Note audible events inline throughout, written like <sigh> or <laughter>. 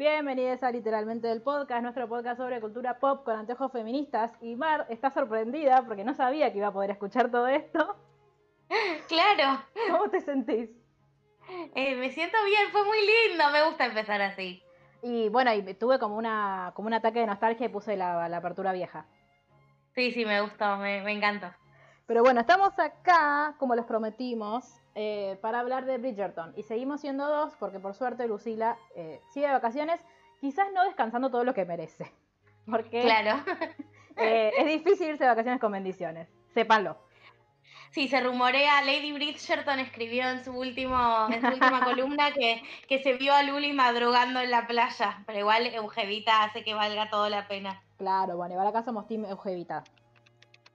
Bienvenidos a Literalmente del Podcast, nuestro podcast sobre cultura pop con anteojos feministas. Y Mar está sorprendida porque no sabía que iba a poder escuchar todo esto. Claro, ¿Cómo te sentís? eh, me siento bien, fue muy lindo, me gusta empezar así. Y bueno, y tuve como una como un ataque de nostalgia y puse la, la apertura vieja. Sí, sí, me gustó, me, me encantó. Pero bueno, estamos acá, como les prometimos, eh, para hablar de Bridgerton. Y seguimos siendo dos porque por suerte Lucila eh, sigue de vacaciones, quizás no descansando todo lo que merece. <laughs> Porque Claro. <laughs> eh, es difícil irse de vacaciones con bendiciones. Sépanlo. Sí, se rumorea, Lady Bridgerton escribió en su último, en su última <laughs> columna que, que se vio a Luli madrugando en la playa, pero igual Eugevita hace que valga todo la pena. Claro, bueno, igual acá somos Team Eugevita.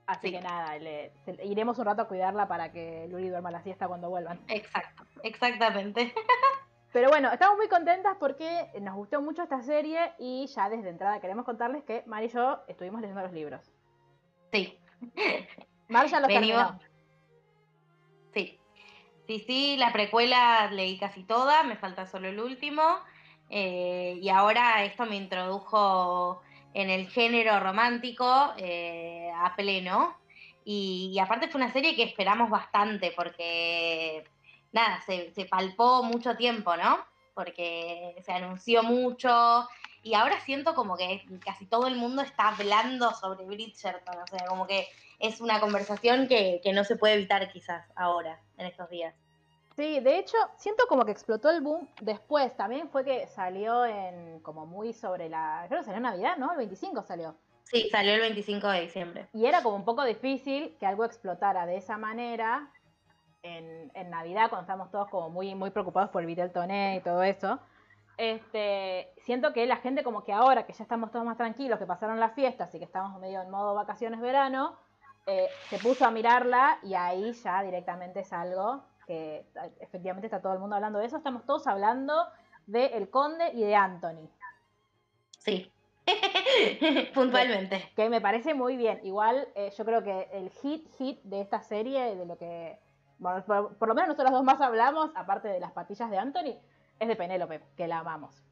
Así Sí. que nada, le- se- iremos un rato a cuidarla para que Luli duerma la siesta cuando vuelvan. Exacto, exactamente. <laughs> Pero bueno, estamos muy contentas porque nos gustó mucho esta serie y ya desde entrada queremos contarles que Mar y yo estuvimos leyendo los libros. Sí, <laughs> Mar ya los Venimos- terminó. sí. Sí, sí, la precuela leí casi toda, me falta solo el último. eh, y ahora esto me introdujo en el género romántico eh, a pleno. Y, aparte fue una serie que esperamos bastante porque, nada, se, se palpó mucho tiempo, ¿no? Porque se anunció mucho y ahora siento como que casi todo el mundo está hablando sobre Bridgerton, o sea, como que es una conversación que, que no se puede evitar quizás ahora, en estos días. Sí, de hecho, siento como que explotó el boom después. También fue que salió en como muy sobre la... Creo que salió en Navidad, ¿no? El 25 salió. Sí, salió el 25 de diciembre. Y era como un poco difícil que algo explotara de esa manera en, en Navidad, cuando estamos todos como muy, muy preocupados por el Viteltoné y todo eso. Este, siento que la gente como que ahora que ya estamos todos más tranquilos, que pasaron las fiestas y que estamos medio en modo vacaciones verano, eh, se puso a mirarla y ahí ya directamente es algo que efectivamente está todo el mundo hablando de eso. Estamos todos hablando de El Conde y de Anthony. Sí. <laughs> <laughs> Puntualmente. Que me parece muy bien. Igual eh, yo creo que el hit hit de esta serie, de lo que bueno, por, por lo menos nosotros dos más hablamos, aparte de las patillas de Anthony, es de Penélope, que la amamos.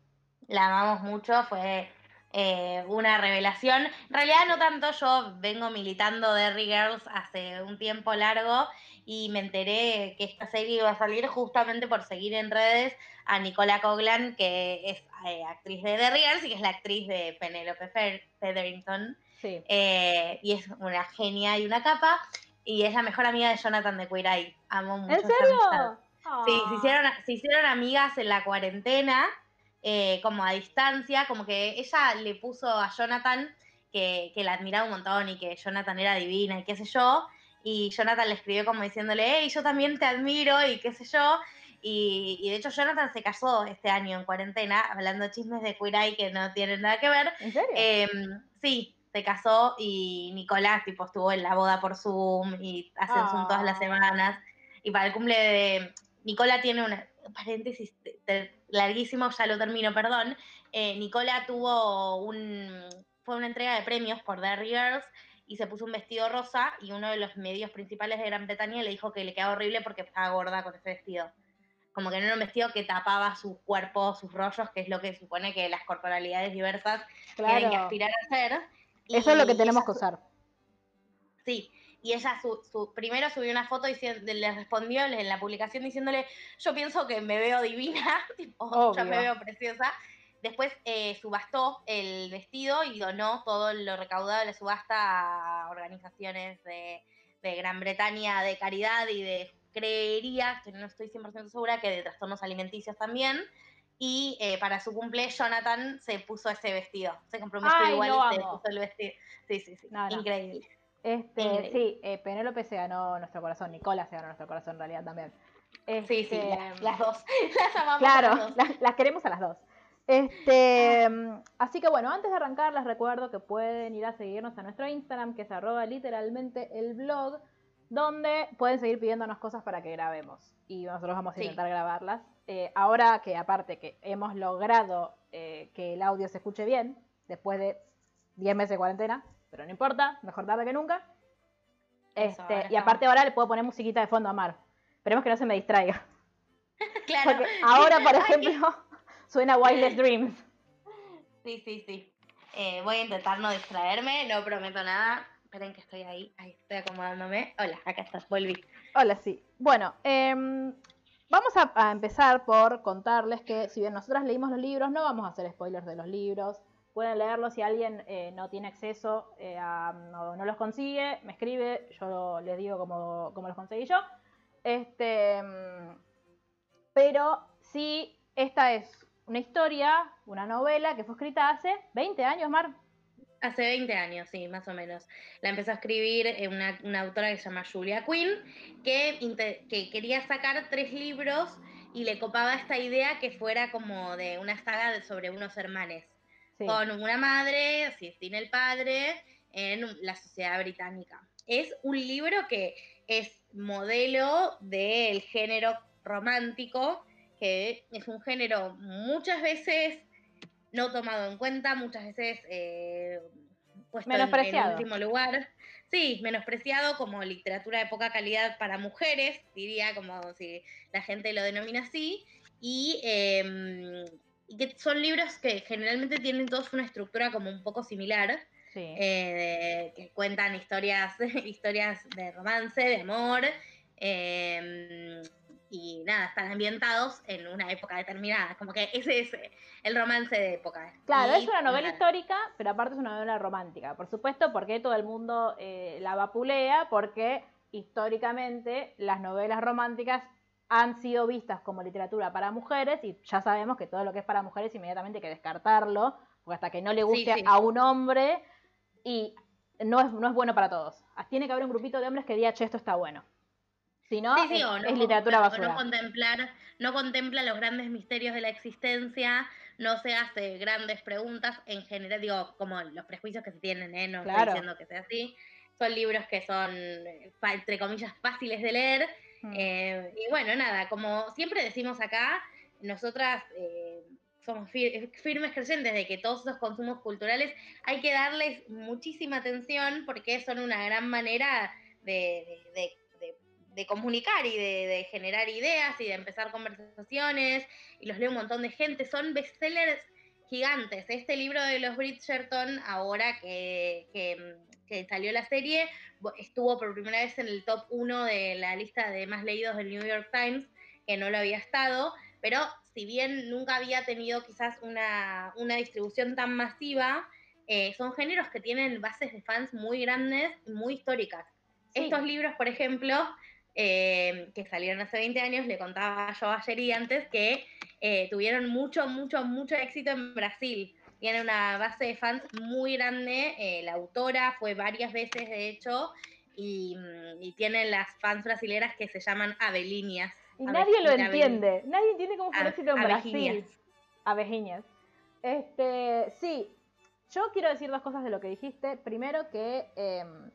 La amamos mucho, fue eh, una revelación. En realidad no tanto, yo vengo militando Derry Girls hace un tiempo largo y me enteré que esta serie iba a salir justamente por seguir en redes a Nicola Coglan, que es eh, actriz de Derry Girls y que es la actriz de Penelope Fe- Featherington. Sí. Eh, y es una genia y una capa. Y es la mejor amiga de Jonathan de Queer Eye. Amo mucho ¿En esa amistad. serio? Sí, se Ah. hicieron, se hicieron amigas en la cuarentena, eh, como a distancia, como que ella le puso a Jonathan que, que la admiraba un montón y que Jonathan era divina y qué sé yo, y Jonathan le escribió como diciéndole, hey, yo también te admiro y qué sé yo, y, y de hecho Jonathan se casó este año en cuarentena, hablando chismes de Queer Eye que no tienen nada que ver, ¿En serio? eh, sí, se casó y Nicolás tipo estuvo en la boda por Zoom y hacen Zoom todas las Ah. semanas. Y para el cumple de Nicola tiene una paréntesis te- te- larguísimo, ya lo termino, perdón. Eh, Nicola tuvo un fue una entrega de premios por Derry Girls y se puso un vestido rosa y uno de los medios principales de Gran Bretaña le dijo que le quedaba horrible porque estaba gorda con ese vestido. Como que no era un vestido que tapaba su cuerpo, sus rollos, que es lo que supone que las corporalidades diversas tienen que claro. aspirar a hacer. Eso es lo que tenemos ella que usar. Sí, y ella su, su- primero subió una foto y le respondió en la publicación diciéndole, yo pienso que me veo divina, <laughs> tipo, yo me veo preciosa. Después eh, subastó el vestido y donó todo lo recaudado de la subasta a organizaciones de, de Gran Bretaña de caridad y de creería, que no estoy 100% segura, que de trastornos alimenticios también. Y eh, para su cumple, Jonathan se puso ese vestido. Se compró un vestido Ay, igual y se puso el vestido. Sí, sí, sí. No, no. Increíble. Este, sí, eh, Penélope se ganó nuestro corazón, Nicola se ganó nuestro corazón en realidad también. sí, sí, Este, las dos. <laughs> Las amamos Claro, a las dos. las, las queremos a las dos. Este, así que bueno, antes de arrancar les recuerdo que pueden ir a seguirnos a nuestro Instagram, que es arroba literalmente el blog, donde pueden seguir pidiéndonos cosas para que grabemos. Y nosotros vamos a Sí. intentar grabarlas. Eh, ahora que aparte que hemos logrado eh, que el audio se escuche bien, después de 10 meses de cuarentena, pero no importa, mejor tarde que nunca. Eso, Este, ahora y aparte ahora le puedo poner musiquita de fondo a Mar. Esperemos que no se me distraiga. <laughs> Claro. Porque ahora, por <laughs> ejemplo, <laughs> suena Wildest Dreams. Sí, sí, sí. Eh, voy a intentar no distraerme, no prometo nada. Esperen que estoy ahí, ahí estoy acomodándome. Hola, acá estás, volví. Hola, sí. Bueno, em, vamos a, a empezar por contarles que si bien nosotras leímos los libros, no vamos a hacer spoilers de los libros. Pueden leerlos si alguien eh, no tiene acceso eh, a, no, los consigue, me escribe, yo les digo cómo, cómo los conseguí yo. Este, pero sí, esta es una historia, una novela que fue escrita hace 20 años, Mar. Hace 20 años, sí, más o menos. La empezó a escribir eh, una, una autora que se llama Julia Quinn, que, que quería sacar tres libros y le copaba esta idea que fuera como de una saga sobre unos hermanes. Sí. con una madre, así, sin el padre, en la sociedad británica. Es un libro que es modelo del género romántico, que es un género muchas veces no tomado en cuenta, muchas veces eh, puesto en- en, último lugar. Sí, menospreciado como literatura de poca calidad para mujeres, diría como si la gente lo denomina así. Y, eh, y que son libros que generalmente tienen todos una estructura como un poco similar, Sí. eh, de- que cuentan historias, <laughs> historias de romance, de amor, eh, y nada, están ambientados en una época determinada, como que ese es el romance de época. Claro, Y es una novela histórica, pero aparte es una novela romántica. Por supuesto, porque todo el mundo eh, la vapulea, porque históricamente las novelas románticas han sido vistas como literatura para mujeres y ya sabemos que todo lo que es para mujeres inmediatamente hay que descartarlo, porque hasta que no le guste sí. a un hombre y no es, no es bueno para todos. Tiene que haber un grupito de hombres que diga, che, esto está bueno. Si no, Sí, es, o no es literatura basura. no contemplar, no contempla los grandes misterios de la existencia, no se hace grandes preguntas en general, digo, como los prejuicios que se tienen, ¿eh? no Claro. estoy diciendo que sea así. Son libros que son, entre comillas, fáciles de leer. Eh, y bueno, nada, como siempre decimos acá, nosotras eh, somos fir- firmes creyentes de que todos esos consumos culturales hay que darles muchísima atención porque son una gran manera de, comunicar y de, generar ideas y de empezar conversaciones. Y los lee un montón de gente. Son bestsellers gigantes. Este libro de los Bridgerton, ahora que- que salió la serie, estuvo por primera vez en el top 1 de la lista de más leídos del New York Times, que no lo había estado. Pero si bien nunca había tenido quizás una, una distribución tan masiva, eh, son géneros que tienen bases de fans muy grandes y muy históricas. Sí. Estos libros, por ejemplo, eh, que salieron hace 20 años, le contaba yo ayer y antes, que eh, tuvieron mucho, mucho, mucho éxito en Brasil. Tiene una base de fans muy grande. eh, la autora fue varias veces, de hecho, y, mm, y tienen las fans brasileras que se llaman Avelinias. Y nadie lo entiende. Nadie entiende cómo fue el Ave- éxito en Brasil. Abejiñas. Este, sí, yo quiero decir dos cosas de lo que dijiste. Primero que em,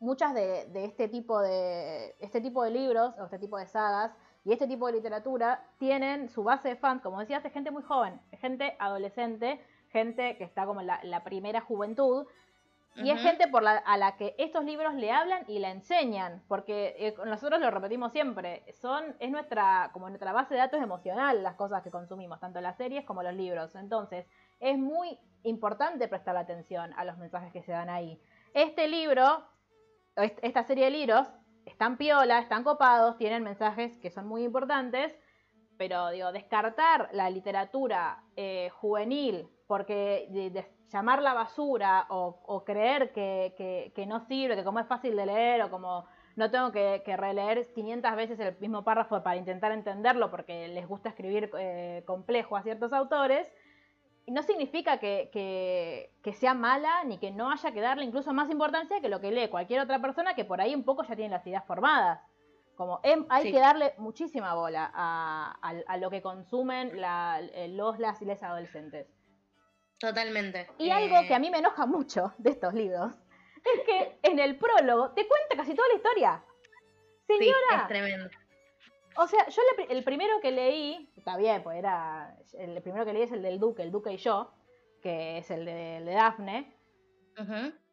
muchas de, de este tipo de este tipo de libros o este tipo de sagas y este tipo de literatura tienen su base de fans, como decías, es gente muy joven, es gente adolescente, gente que está como en la, la primera juventud. Y es gente por la, a la que estos libros le hablan y la enseñan, porque eh, nosotros lo repetimos siempre, son es nuestra como nuestra base de datos emocional las cosas que consumimos, tanto las series como los libros. Entonces, es muy importante prestar atención a los mensajes que se dan ahí. Este libro, esta serie de libros, están piola, están copados, tienen mensajes que son muy importantes, pero digo, descartar la literatura eh, juvenil porque de, de llamarla basura o, o creer que, que- que no sirve, que como es fácil de leer o como no tengo que, que releer 500 veces el mismo párrafo para intentar entenderlo porque les gusta escribir eh, complejo a ciertos autores, no significa que, sea mala ni que no haya que darle incluso más importancia que lo que lee cualquier otra persona que por ahí un poco ya tiene las ideas formadas. Como em, hay que darle muchísima bola a, a, lo que consumen la, los, las y les adolescentes. Totalmente. Y algo que a mí me enoja mucho de estos libros es que en el prólogo te cuenta casi toda la historia. Señora. Sí, es tremendo. O sea, yo el primero que leí, está bien, pues era. El primero que leí es el del Duque, el Duque y yo, que es el de, de Daphne.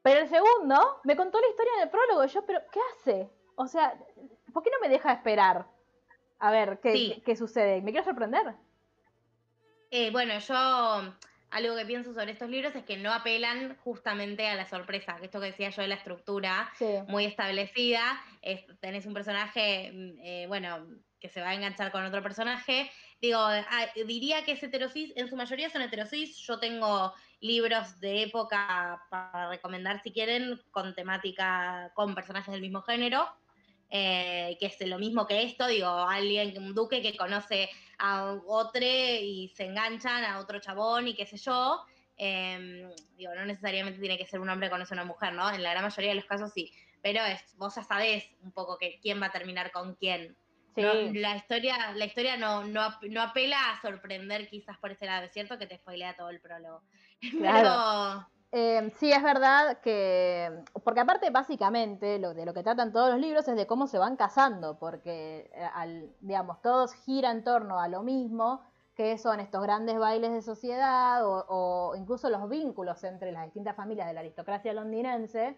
Pero el segundo me contó la historia en el prólogo. Y yo, ¿pero qué hace? O sea, ¿por qué no me deja esperar a ver qué, qué, sucede? Me quiero sorprender. Eh, bueno, yo algo que pienso sobre estos libros es que no apelan justamente a la sorpresa, que esto que decía yo de la estructura muy establecida, tenés un personaje, mm, eh, bueno, que se va a enganchar con otro personaje. Digo, ah, diría que es heterosis, en su mayoría son heterosis, yo tengo libros de época para recomendar si quieren, con temática, con personajes del mismo género, eh, que es lo mismo que esto, digo, alguien, un duque que conoce a otro y se enganchan a otro chabón y qué sé yo. Em, digo, no necesariamente tiene que ser un hombre que conoce a una mujer, ¿no? En la gran mayoría de los casos sí. Pero es, vos ya sabés un poco que quién va a terminar con quién. la historia, la historia no, no, no, apela a sorprender quizás por ese lado. Es cierto que te spoilea todo el prólogo. <laughs> Claro. Em, sí, es verdad que, porque aparte básicamente lo, de lo que tratan todos los libros es de cómo se van casando, porque eh, al, digamos, todos gira en torno a lo mismo, que son estos grandes bailes de sociedad o, incluso los vínculos entre las distintas familias de la aristocracia londinense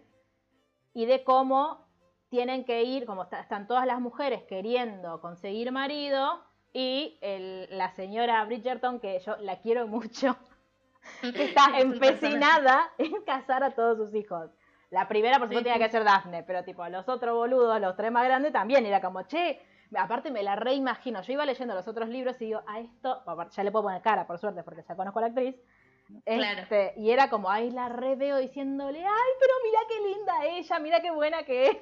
y de cómo tienen que ir, como están todas las mujeres queriendo conseguir marido y la señora Bridgerton, que yo la quiero <laughs> mucho, <laughs> está empecinada en casar a todos sus hijos. La primera, por supuesto, tenía que ser Daphne, pero tipo, los otros boludos, los tres más grandes también, era como, che, aparte me la reimagino. Yo iba leyendo los otros libros y digo, a esto, ya le puedo poner cara, por suerte, porque ya conozco a la actriz. Este, y era como, ay, la re veo diciéndole, ay, pero mira qué linda ella, mira qué buena que es.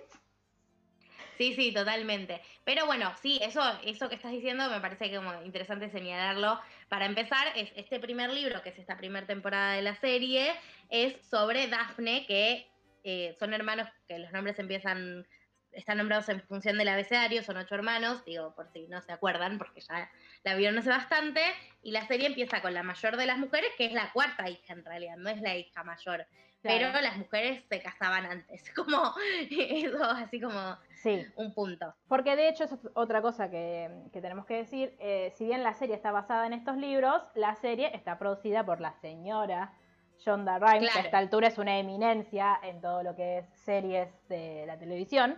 Sí, sí, totalmente. Pero bueno, sí, eso, eso que estás diciendo me parece como interesante señalarlo. Para empezar, es este primer libro, que es esta primera temporada de la serie, es sobre Daphne, que eh, son hermanos que los nombres empiezan, están nombrados en función del abecedario, son ocho hermanos, digo, por si no se acuerdan, porque ya la vieron hace bastante, y la serie empieza con la mayor de las mujeres, que es la cuarta hija en realidad, no es la hija mayor. Pero las mujeres se casaban antes, <laughs> como eso, así como Sí. Un punto. Porque de hecho es otra cosa que, tenemos que decir. Eh, si bien la serie está basada en estos libros, la serie está producida por la señora Shonda Rhimes, que a esta altura es una eminencia en todo lo que es series de la televisión,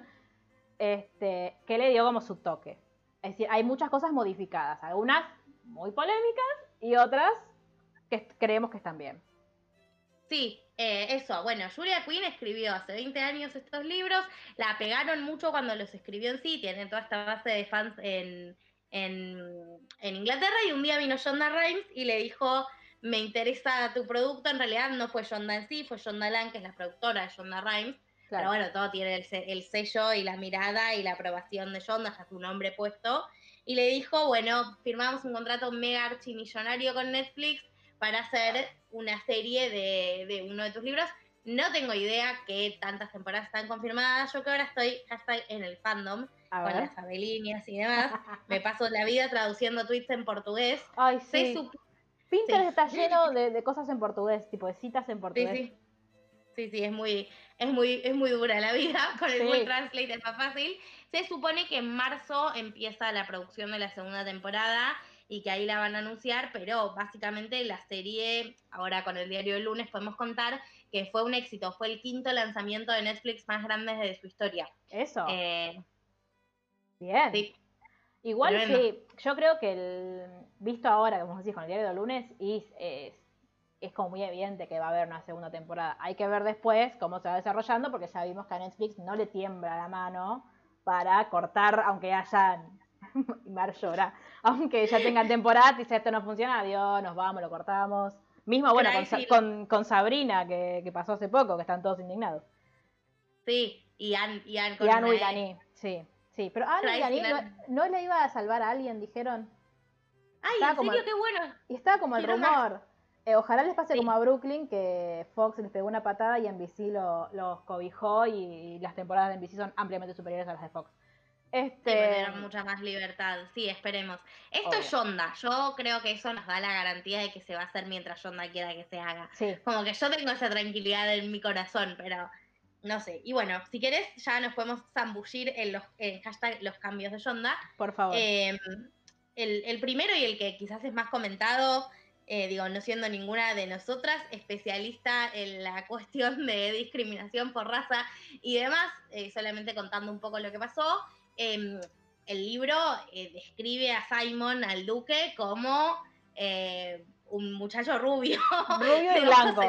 este, que le dio como su toque. Es decir, hay muchas cosas modificadas, algunas muy polémicas y otras que creemos que están bien. Sí, eh, eso, bueno, Julia Quinn escribió hace 20 años estos libros, la pegaron mucho cuando los escribió en sí, tienen toda esta base de fans en, Inglaterra. Y un día vino Shonda Rhimes y le dijo, me interesa tu producto, en realidad no fue Shonda en sí, fue Shonda Lang, que es la productora de Shonda Rhimes, pero bueno, todo tiene el, sello y la mirada y la aprobación de Shonda, ya su nombre puesto, y le dijo, bueno, firmamos un contrato mega archimillonario con Netflix, para hacer una serie de, uno de tus libros. No tengo idea qué tantas temporadas están confirmadas. Yo que ahora estoy hashtag en el fandom con las abelíneas y demás. <laughs> Me paso la vida traduciendo tweets en portugués. Ay, sí. Pinterest está lleno de, cosas en portugués, tipo de citas en portugués. Sí, sí. Sí, es muy, es muy, es muy dura la vida. <laughs> Con el Google Translate es más fácil. Se supone que en marzo empieza la producción de la segunda temporada y que ahí la van a anunciar, pero básicamente la serie, ahora con el diario del lunes podemos contar que fue un éxito, fue el quinto lanzamiento de Netflix más grande de su historia. Eso. Eh, Bien. Igual sí, yo creo que el visto ahora, como decís, con el diario del lunes, y es, es como muy evidente que va a haber una segunda temporada. Hay que ver después cómo se va desarrollando, porque ya vimos que a Netflix no le tiembla la mano para cortar, aunque hayan <laughs> Mar llora. Aunque ya tengan temporada, dice esto no funciona, adiós, nos vamos, lo cortamos. Mismo, bueno, con, con, Sabrina, que, pasó hace poco, que están todos indignados. Sí, y Anne, y Anne con y, y Dani, sí, sí. Pero Anne y Dani no, le iba a salvar a alguien, dijeron. Ay, en serio, qué bueno. Y estaba como el rumor. Eh, ojalá les pase como a Brooklyn, que Fox les pegó una patada y NBC lo, los cobijó y, las temporadas de NBC son ampliamente superiores a las de Fox. Este... mucha más libertad. Sí, esperemos. Esto es Yonda. Yo creo que eso nos da la garantía de que se va a hacer mientras Yonda quiera que se haga. Como que yo tengo esa tranquilidad en mi corazón, pero no sé. Y bueno, si querés, ya nos podemos zambullir en los hashtag los cambios de Yonda. Por favor. Em, el, primero y el que quizás es más comentado, eh, digo, no siendo ninguna de nosotras especialista en la <laughs> cuestión de discriminación por raza y demás, eh, solamente contando un poco lo que pasó. Em, el libro eh, describe a Simon, al duque, como un muchacho rubio, <laughs> rubio y blanco.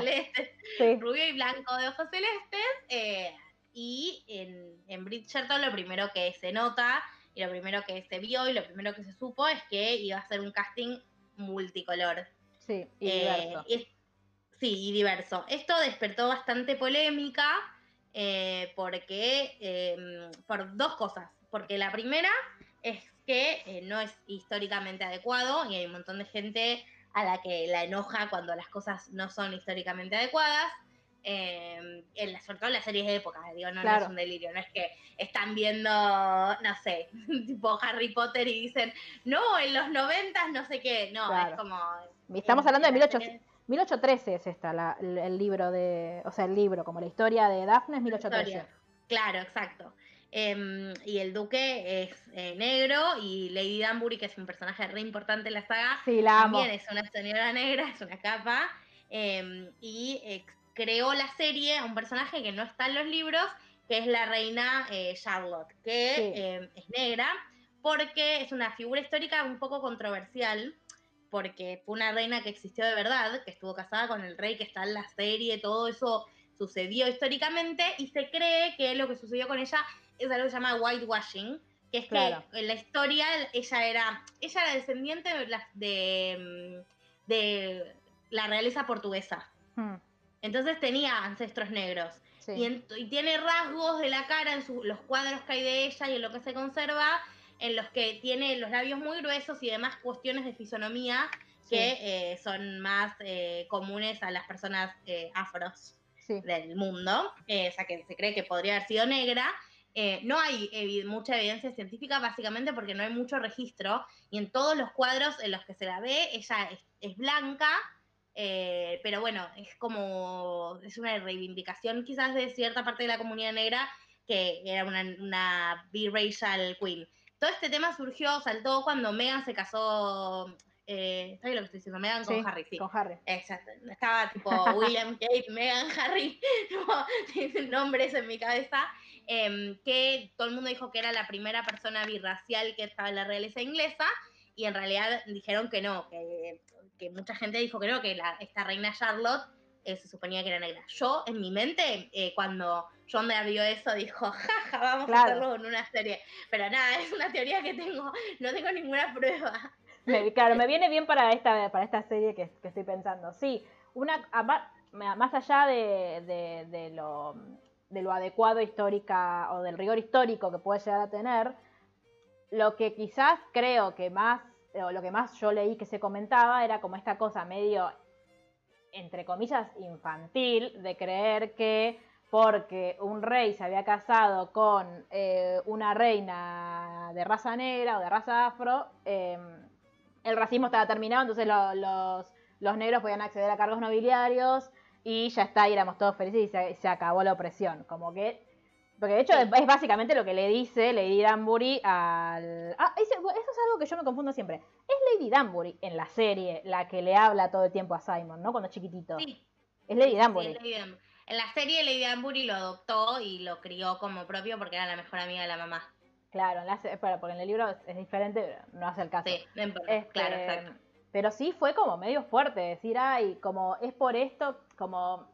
rubio y blanco de ojos celestes. y en, en Bridgerton lo primero que se nota y lo primero que se vio y lo primero que se supo es que iba a ser un casting multicolor. Sí, y diverso. sí, y diverso. Esto despertó bastante polémica eh, porque, em, por dos cosas. Porque la primera es que eh, no es históricamente adecuado y hay un montón de gente a la que la enoja cuando las cosas no son históricamente adecuadas. Eh, en la, sobre todo en las series de época, digo, no, es un delirio, no es que están viendo, no sé, <laughs> tipo Harry Potter y dicen, no, en los noventas no sé qué, no, es como... Estamos hablando de 1813 es esta, el, libro de, o sea, el libro, como la historia de Daphne es 1813. Claro, exacto. Em, y el duque es eh, negro y Lady Danbury, que es un personaje re importante en la saga, también es una señora negra, es una capa. Em, y creó la serie a un personaje que no está en los libros, que es la reina eh, Charlotte, que eh, es negra, porque es una figura histórica un poco controversial, porque fue una reina que existió de verdad, que estuvo casada con el rey que está en la serie, todo eso sucedió históricamente, y se cree que lo que sucedió con ella es algo que se llama whitewashing, que es que en la historia ella era, ella era descendiente de, mm, de, la realeza portuguesa. Hmm. Entonces tenía ancestros negros. Y, tiene rasgos de la cara en los cuadros que hay de ella y en lo que se conserva, en los que tiene los labios muy gruesos y demás cuestiones de fisonomía que eh, son más eh, comunes a las personas eh, afros del mundo. o sea, que se cree que podría haber sido negra. No hay mucha evidencia científica, básicamente porque no hay mucho registro. Y en todos los cuadros en los que se la ve, ella es blanca eh, pero bueno, es como, es una reivindicación quizás de cierta parte de la comunidad negra que era una, una biracial queen. Todo este tema surgió, saltó cuando Megan se casó, eh, ¿sabes lo que estoy diciendo? Megan con Harry, sí. Con Harry. Exacto. Estaba tipo William, Kate, Megan, Harry, <laughs> nombres en mi cabeza. Em, que todo el mundo dijo que era la primera persona birracial que estaba en la realeza inglesa y en realidad dijeron que no, que que mucha gente dijo que no, que la, esta reina Charlotte eh, se suponía que era negra. Yo, en mi mente, eh, cuando John me vio eso, dijo, <laughs> jaja, vamos a hacerlo en una serie. Pero nada, es una teoría que tengo, no tengo ninguna prueba. <laughs> claro, me viene bien para esta, para esta serie que, estoy pensando. Sí, una más allá de, de, lo, de lo adecuado histórica o del rigor histórico que puede llegar a tener, lo que quizás creo que más lo que más yo leí que se comentaba era como esta cosa medio, entre comillas, infantil, de creer que porque un rey se había casado con eh, una reina de raza negra o de raza afro, em, el racismo estaba terminado, entonces los, los, negros podían acceder a cargos nobiliarios y ya está, y éramos todos felices y se, se acabó la opresión. Como que porque de hecho es, básicamente lo que le dice Lady Danbury al... Ah, eso, es algo que yo me confundo siempre. Es Lady Danbury en la serie la que le habla todo el tiempo a Simon, ¿no? Cuando es chiquitito. Sí. Es Lady Danbury. En la serie Lady Danbury lo adoptó y lo crió como propio porque era la mejor amiga de la mamá. Claro, en la, porque en el libro es, diferente, no hace el caso. Sí, este, claro, exacto. Pero sí fue como medio fuerte decir, ay, como es por esto, como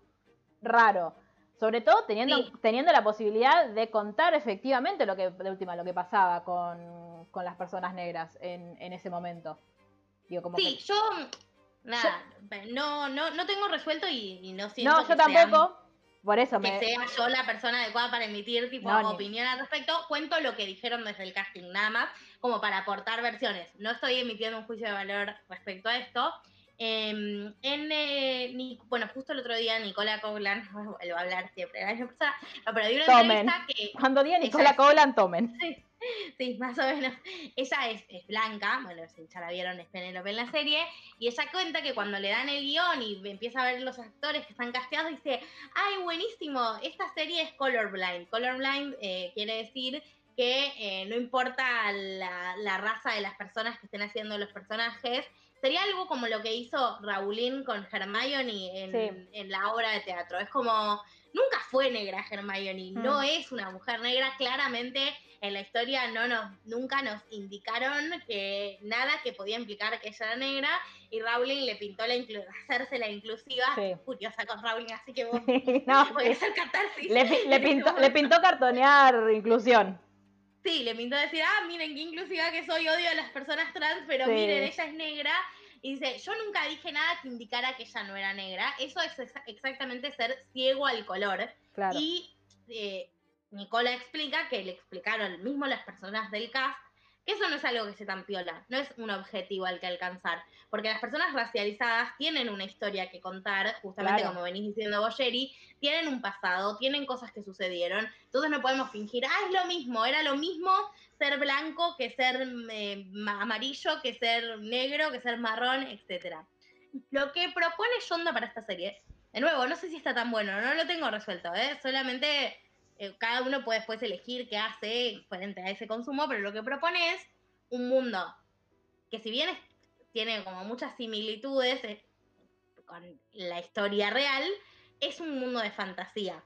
raro. Sobre todo teniendo, teniendo la posibilidad de contar efectivamente lo que, de última, lo que pasaba con, las personas negras en, en ese momento. como sí, yo nada, no, no, no tengo resuelto y, no siento No, yo tampoco. Por eso que sea yo la persona adecuada para emitir tipo opinión al respecto. Cuento lo que dijeron desde el casting, nada más, como para aportar versiones. No estoy emitiendo un juicio de valor respecto a esto. Em, en, eh, bueno, justo el otro día Nicola Coughlan, <laughs> vuelvo a hablar siempre, no, pero di una entrevista que... Cuando diga Nicola Coughlan, tomen. Sí, <laughs> más o menos. Ella es, blanca, bueno, si ya la vieron, es Penélope en la serie, y ella cuenta que cuando le dan el guion y empieza a ver los actores que están casteados, dice, ay, buenísimo, esta serie es colorblind. Colorblind eh, quiere decir que eh, no importa la, la, raza de las personas que estén haciendo los personajes, Sería algo como lo que hizo Raulín con Hermione en, en la obra de teatro. Es como, nunca fue negra Hermione, no mm. es una mujer negra, claramente en la historia no nos, nunca nos indicaron que nada que podía implicar que ella era negra y Rowling le pintó la hacerse la inclusiva, sí. furiosa con Rowling, así que vos <laughs> no, <laughs> voy a hacer catarsis. Le, <laughs> pintó, le pintó cartonear inclusión. Sí, le pintó decir, ah, miren qué inclusiva que soy, odio a las personas trans, pero miren, ella es negra. Y dice, yo nunca dije nada que indicara que ella no era negra. Eso es exactamente ser ciego al color. Y eh, Nicola explica que le explicaron mismo las personas del cast que eso no es algo que se tan piola, no es un objetivo al que alcanzar, porque las personas racializadas tienen una historia que contar, justamente como venís diciendo Boyeri, tienen un pasado, tienen cosas que sucedieron, entonces no podemos fingir, ah, es lo mismo, era lo mismo ser blanco que ser eh, amarillo, que ser negro, que ser marrón, etc. Lo que propone Yonda para esta serie, de nuevo, no sé si está tan bueno, no lo tengo resuelto, ¿eh? solamente eh, cada uno puede después elegir qué hace frente a ese consumo, pero lo que propone es un mundo que si bien tiene como muchas similitudes eh, con la historia real, es un mundo de fantasía.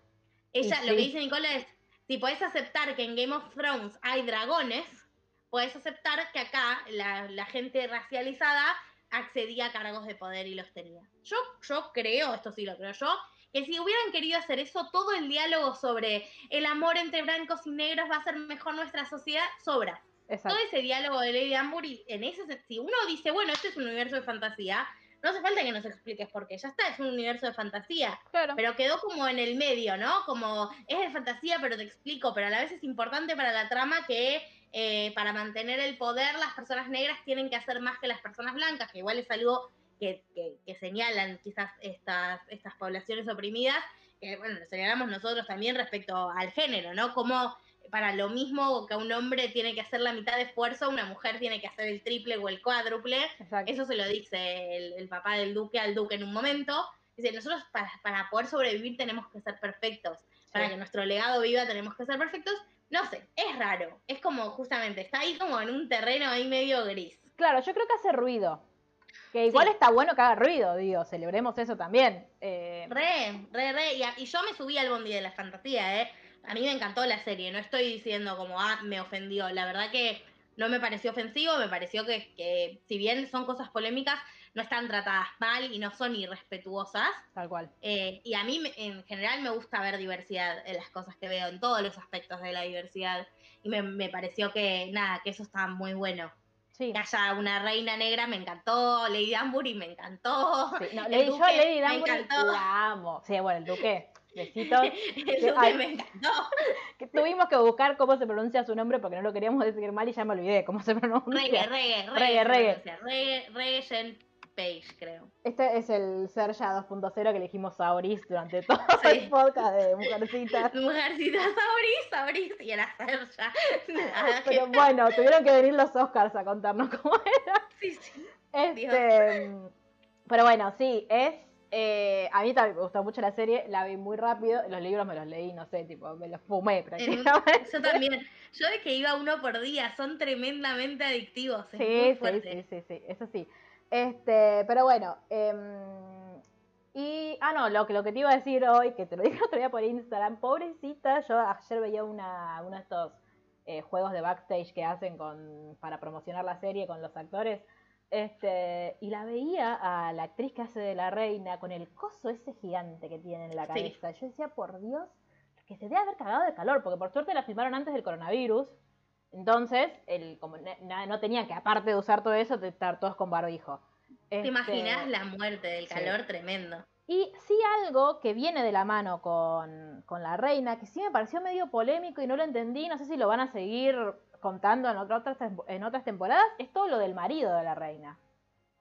Ella, lo que dice Nicola es, si podés aceptar que en Game of Thrones hay dragones, podés aceptar que acá la, la gente racializada accedía a cargos de poder y los tenía. Yo, yo creo, esto sí lo creo yo, que si hubieran querido hacer eso, todo el diálogo sobre el amor entre blancos y negros va a ser mejor nuestra sociedad, sobra. Todo ese diálogo de Lady Ambury, en ese si uno dice, bueno, este es un universo de fantasía, no hace falta que nos expliques por qué, ya está, es un universo de fantasía. Pero quedó como en el medio, ¿no? Como es de fantasía, pero te explico, pero a la vez es importante para la trama que eh, para mantener el poder las personas negras tienen que hacer más que las personas blancas, que igual es algo que, señalan quizás estas, estas poblaciones oprimidas, que bueno, lo señalamos nosotros también respecto al género, ¿no? Como para lo mismo que un hombre tiene que hacer la mitad de esfuerzo, una mujer tiene que hacer el triple o el cuádruple. Eso se lo dice el, papá del duque al duque en un momento. Dice, nosotros para, poder sobrevivir tenemos que ser perfectos. Para que nuestro legado viva tenemos que ser perfectos. No sé, es raro. Es como justamente, está ahí como en un terreno ahí medio gris. Claro, yo creo que hace ruido. Que igual está bueno que haga ruido, digo, celebremos eso también. Eh... Re, re, re. Y, yo me subí al bondi de la fantasía, ¿eh? A mí me encantó la serie, no estoy diciendo como, ah, me ofendió. La verdad que no me pareció ofensivo, me pareció que, que si bien son cosas polémicas, no están tratadas mal y no son irrespetuosas. Tal cual. Eh, y a mí en general me gusta ver diversidad en las cosas que veo, en todos los aspectos de la diversidad. Y me, me pareció que, nada, que eso está muy bueno. Que haya una reina negra me encantó, Lady Danbury me encantó. yo Lady Danbury la amo. Sí, bueno, el duque, besitos. <laughs> el duque me encantó. <laughs> Que tuvimos que buscar cómo se pronuncia su nombre porque no lo queríamos decir mal y ya me olvidé cómo se pronuncia. Reggae, reggae, reggae. Reggae, reggae. Reggae, Page, creo. Este es el Serja 2.0 que elegimos a Oris durante todo <laughs> el podcast de Mujercitas. <laughs> Mujercitas a Oris, y era Serja. Pero <laughs> bueno, tuvieron que venir los Oscars a contarnos cómo era. Sí, sí. Este, pero bueno, sí, es. Eh, a mí también me gustó mucho la serie, la vi muy rápido, los libros me los leí, no sé, tipo, me los fumé prácticamente. Yo también, yo de que iba uno por día, son tremendamente adictivos. sí, sí, sí, sí, sí, eso sí. Este, pero bueno, em, y, ah, no, lo que, lo que te iba a decir hoy, que te lo <laughs> dije otro día por Instagram, pobrecita, yo ayer veía una, uno de estos eh, juegos de backstage que hacen con, para promocionar la serie con los actores, este, y la veía a la actriz que hace de la reina con el coso ese gigante que tiene en la cabeza. Yo decía, por Dios, que se debe haber cagado de calor, porque por suerte la filmaron antes del coronavirus, entonces, el, como no tenía que, aparte de usar todo eso, estar todos con barbijo. ¿Te este, imaginas la muerte del calor tremendo? Y sí algo que viene de la mano con, la reina, que sí me pareció medio polémico y no lo entendí, no sé si lo van a seguir contando en, otras, en otras temporadas, es todo lo del marido de la reina.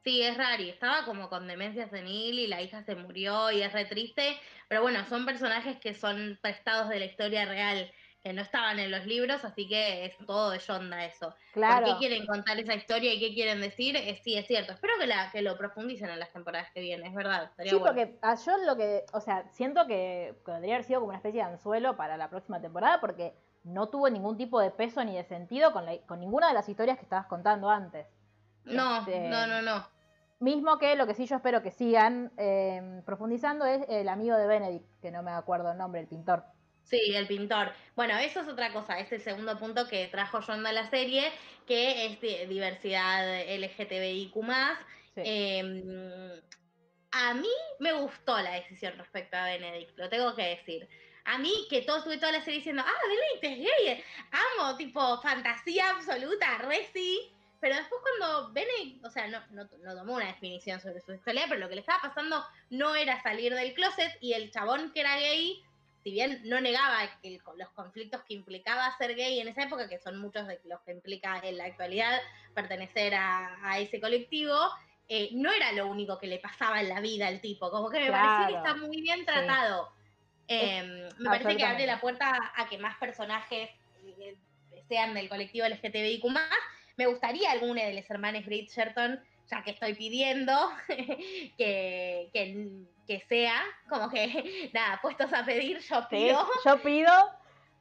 Sí, es raro, estaba como con demencia senil y la hija se murió y es re triste, pero bueno, son personajes que son prestados de la historia real, que no estaban en los libros, así que es todo de Yonda eso. Claro. ¿Por qué quieren contar esa historia y qué quieren decir? Eh, sí, es cierto. Espero que, la, que lo profundicen en las temporadas que vienen, es verdad. estaría Sí, bueno. porque a yo lo que, o sea, siento que podría haber sido como una especie de anzuelo para la próxima temporada porque no tuvo ningún tipo de peso ni de sentido con, la- con ninguna de las historias que estabas contando antes. No, Este, no, no, no. Mismo que lo que sí yo espero que sigan eh, profundizando es el amigo de Benedict, que no me acuerdo el nombre, el pintor. Sí, el pintor. Bueno, eso es otra cosa, es el segundo punto que trajo Yonda a la serie, que es de diversidad LGTBIQ+. Sí. Eh, a mí me gustó la decisión respecto a Benedict, lo tengo que decir. A mí, que todo estuve toda la serie diciendo, ah, Benedict es gay, amo, tipo, fantasía absoluta, re sí. Pero después cuando Benedict, o sea, no, no, no tomó una definición sobre su sexualidad, pero lo que le estaba pasando no era salir del closet y el chabón que era gay, si bien no negaba el- los conflictos que implicaba ser gay en esa época, que son muchos de los que implica en la actualidad pertenecer a, a ese colectivo, eh, no era lo único que le pasaba en la vida al tipo. Como que me parece que Claro. está muy bien tratado. Eh, me parece que abre la puerta a que más personajes eh, sean del colectivo LGTBIQ. Me gustaría alguna de los hermanos Bridgerton, ya que estoy pidiendo <laughs> que, que, que sea, como que, <laughs> nada, puestos a pedir, yo Sí, pido. yo pido,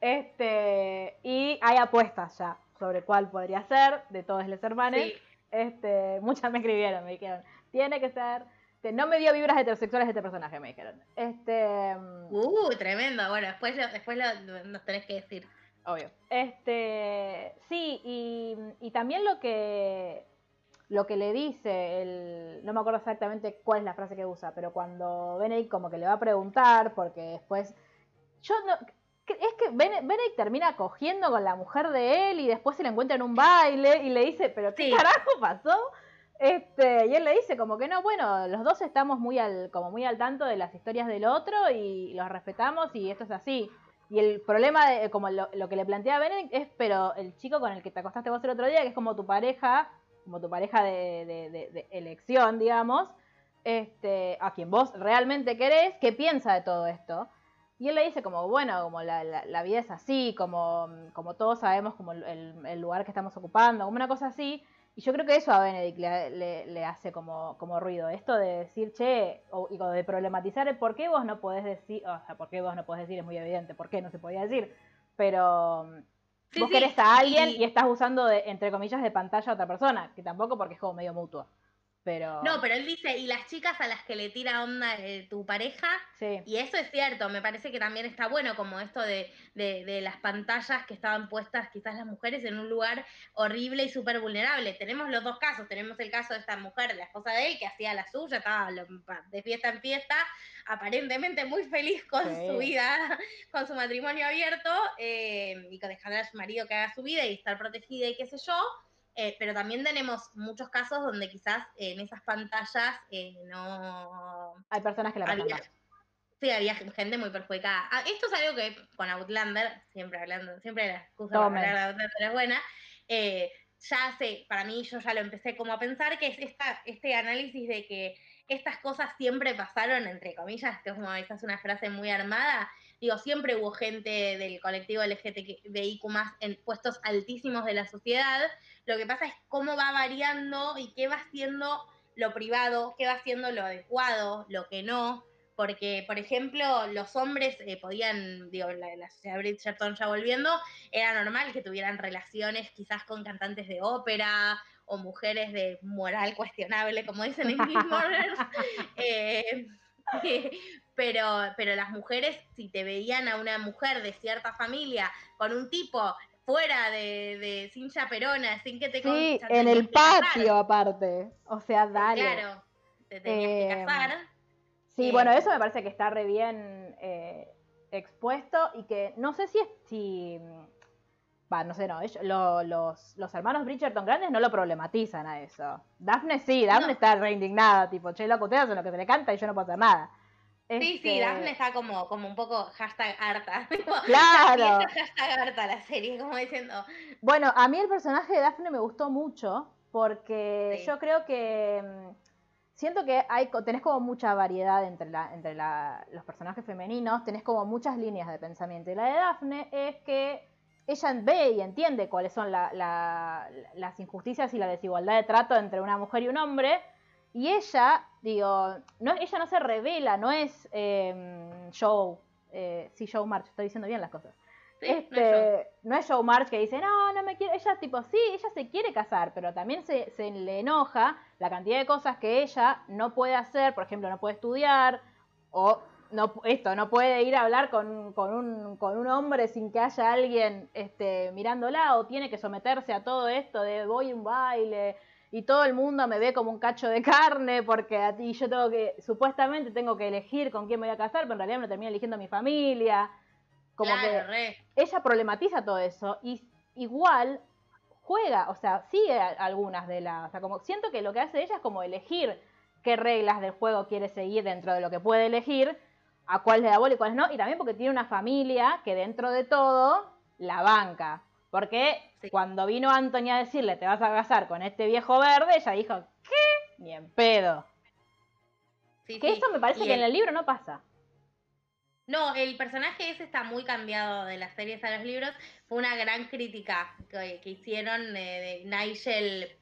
este, y hay apuestas ya sobre cuál podría ser de todos los hermanos. Sí. Este, muchas me escribieron, me dijeron, tiene que ser. no me dio vibras heterosexuales este personaje, me dijeron. Este, mm, Uh, tremendo. Bueno, después, lo- después lo- nos tenés que decir. obvio. Este, sí, y, y también lo que lo que le dice, el, no me acuerdo exactamente cuál es la frase que usa, pero cuando Benedict como que le va a preguntar, porque después, yo no, es que Bene- Benedict termina cogiendo con la mujer de él y después se la encuentra en un baile y le dice, pero ¿qué Sí. carajo pasó? Este, y él le dice como que no, bueno, los dos estamos muy al, como muy al tanto de las historias del otro y los respetamos y esto es así. Y el problema, de, como lo, lo que le plantea Benedict es, pero el chico con el que te acostaste vos el otro día, que es como tu pareja, como tu pareja de, elección, digamos, este, a quien vos realmente querés, ¿qué piensa de todo esto? Y él le dice como, bueno, como la, vida es así, como, como todos sabemos como el, lugar que estamos ocupando, como una cosa así. Y yo creo que eso a Benedict le, hace como, como ruido, esto de decir, che, o, y de problematizar el por qué vos no podés decir, o sea, por qué vos no podés decir es muy evidente, por qué no se podía decir, pero Sí, vos sí, querés a alguien y- y... estás usando, de, entre comillas, de pantalla a otra persona, que tampoco porque es como medio mutuo, pero... No, pero él dice, y las chicas a las que le tira onda eh, tu pareja, Sí, y eso es cierto, me parece que también está bueno como esto de, de, de las pantallas que estaban puestas quizás las mujeres en un lugar horrible y súper vulnerable. Tenemos los dos casos, tenemos el caso de esta mujer, la esposa de él, que hacía la suya, estaba de fiesta en fiesta, aparentemente muy feliz con Sí. su vida, <laughs> con su matrimonio abierto, eh, y con dejar a su marido que haga su vida y estar protegida y qué sé yo. Eh, pero también tenemos muchos casos donde quizás en esas pantallas eh, no, hay personas que la había, sí, había gente muy perjudicada. Ah, esto es algo que con Outlander, siempre hablando, siempre la excusa para hablar de Outlander es buena, eh, ya sé, para mí yo ya lo empecé como a pensar, que es esta, este análisis de que estas cosas siempre pasaron, entre comillas, que es como esa es una frase muy armada, digo, siempre hubo gente del colectivo LGTBIQ en puestos altísimos de la sociedad, lo que pasa es cómo va variando y qué va haciendo lo privado, qué va haciendo lo adecuado, lo que no, porque, por ejemplo, los hombres eh, podían, digo, la, la sociedad Bridgerton ya volviendo, era normal que tuvieran relaciones quizás con cantantes de ópera o mujeres de moral cuestionable, como dicen en Gilmore Girls. <laughs> Eh, <laughs> pero, pero las mujeres, si te veían a una mujer de cierta familia con un tipo fuera de, de sin chaperona, sin que te Sí, en el casar. patio aparte. O sea, dale. Claro, te tenías que Eh, casar. Sí, Eh, bueno, eso me parece que está re bien eh, expuesto y que no sé si es si va, no sé, no, ellos- lo- los, los hermanos Bridgerton grandes no lo problematizan a eso. Daphne sí, Daphne No. está re indignada, tipo, che, loco, ustedes hacen lo que se le canta y yo no puedo hacer nada. Sí, sí, Este, Daphne está como, como un poco hashtag harta. <laughs> Claro. hashtag harta la serie, como diciendo, Bueno, a mí el personaje de Daphne me gustó mucho. porque Sí. yo creo que mm, siento que hay tenés como mucha variedad entre la, entre la- los personajes femeninos, tenés como muchas líneas de pensamiento. Y la de Daphne es que ella ve y entiende cuáles son la- la- las injusticias y la desigualdad de trato entre una mujer y un hombre. Y ella, digo, no, ella no se revela, no es eh, Joe, eh, sí, Joe March, estoy diciendo bien las cosas. Sí, no es Este, no es Joe March que dice, no, no me quiero. Ella, tipo, sí, ella se quiere casar, pero también se, se le enoja la cantidad de cosas que ella no puede hacer. Por ejemplo, no puede estudiar, o no, esto, no puede ir a hablar con, con un, con un hombre sin que haya alguien este, mirándola, o tiene que someterse a todo esto de voy a un baile y todo el mundo me ve como un cacho de carne porque a ti yo tengo que, supuestamente tengo que elegir con quién me voy a casar, pero en realidad me termina eligiendo mi familia. Como claro, que re. ella problematiza todo eso y igual juega, o sea, sigue algunas de las, o sea, como siento que lo que hace ella es como elegir qué reglas del juego quiere seguir dentro de lo que puede elegir, a cuáles le da bola y cuáles no, y también porque tiene una familia que dentro de todo la banca. Porque Sí. cuando vino Anthony a decirle te vas a casar con este viejo verde, ella dijo, ¿qué? Ni en pedo. Sí, Que sí. eso me parece Y que el- en el libro no pasa. No, el personaje ese está muy cambiado de las series a los libros. Fue una gran crítica que, que hicieron de, de Nigel,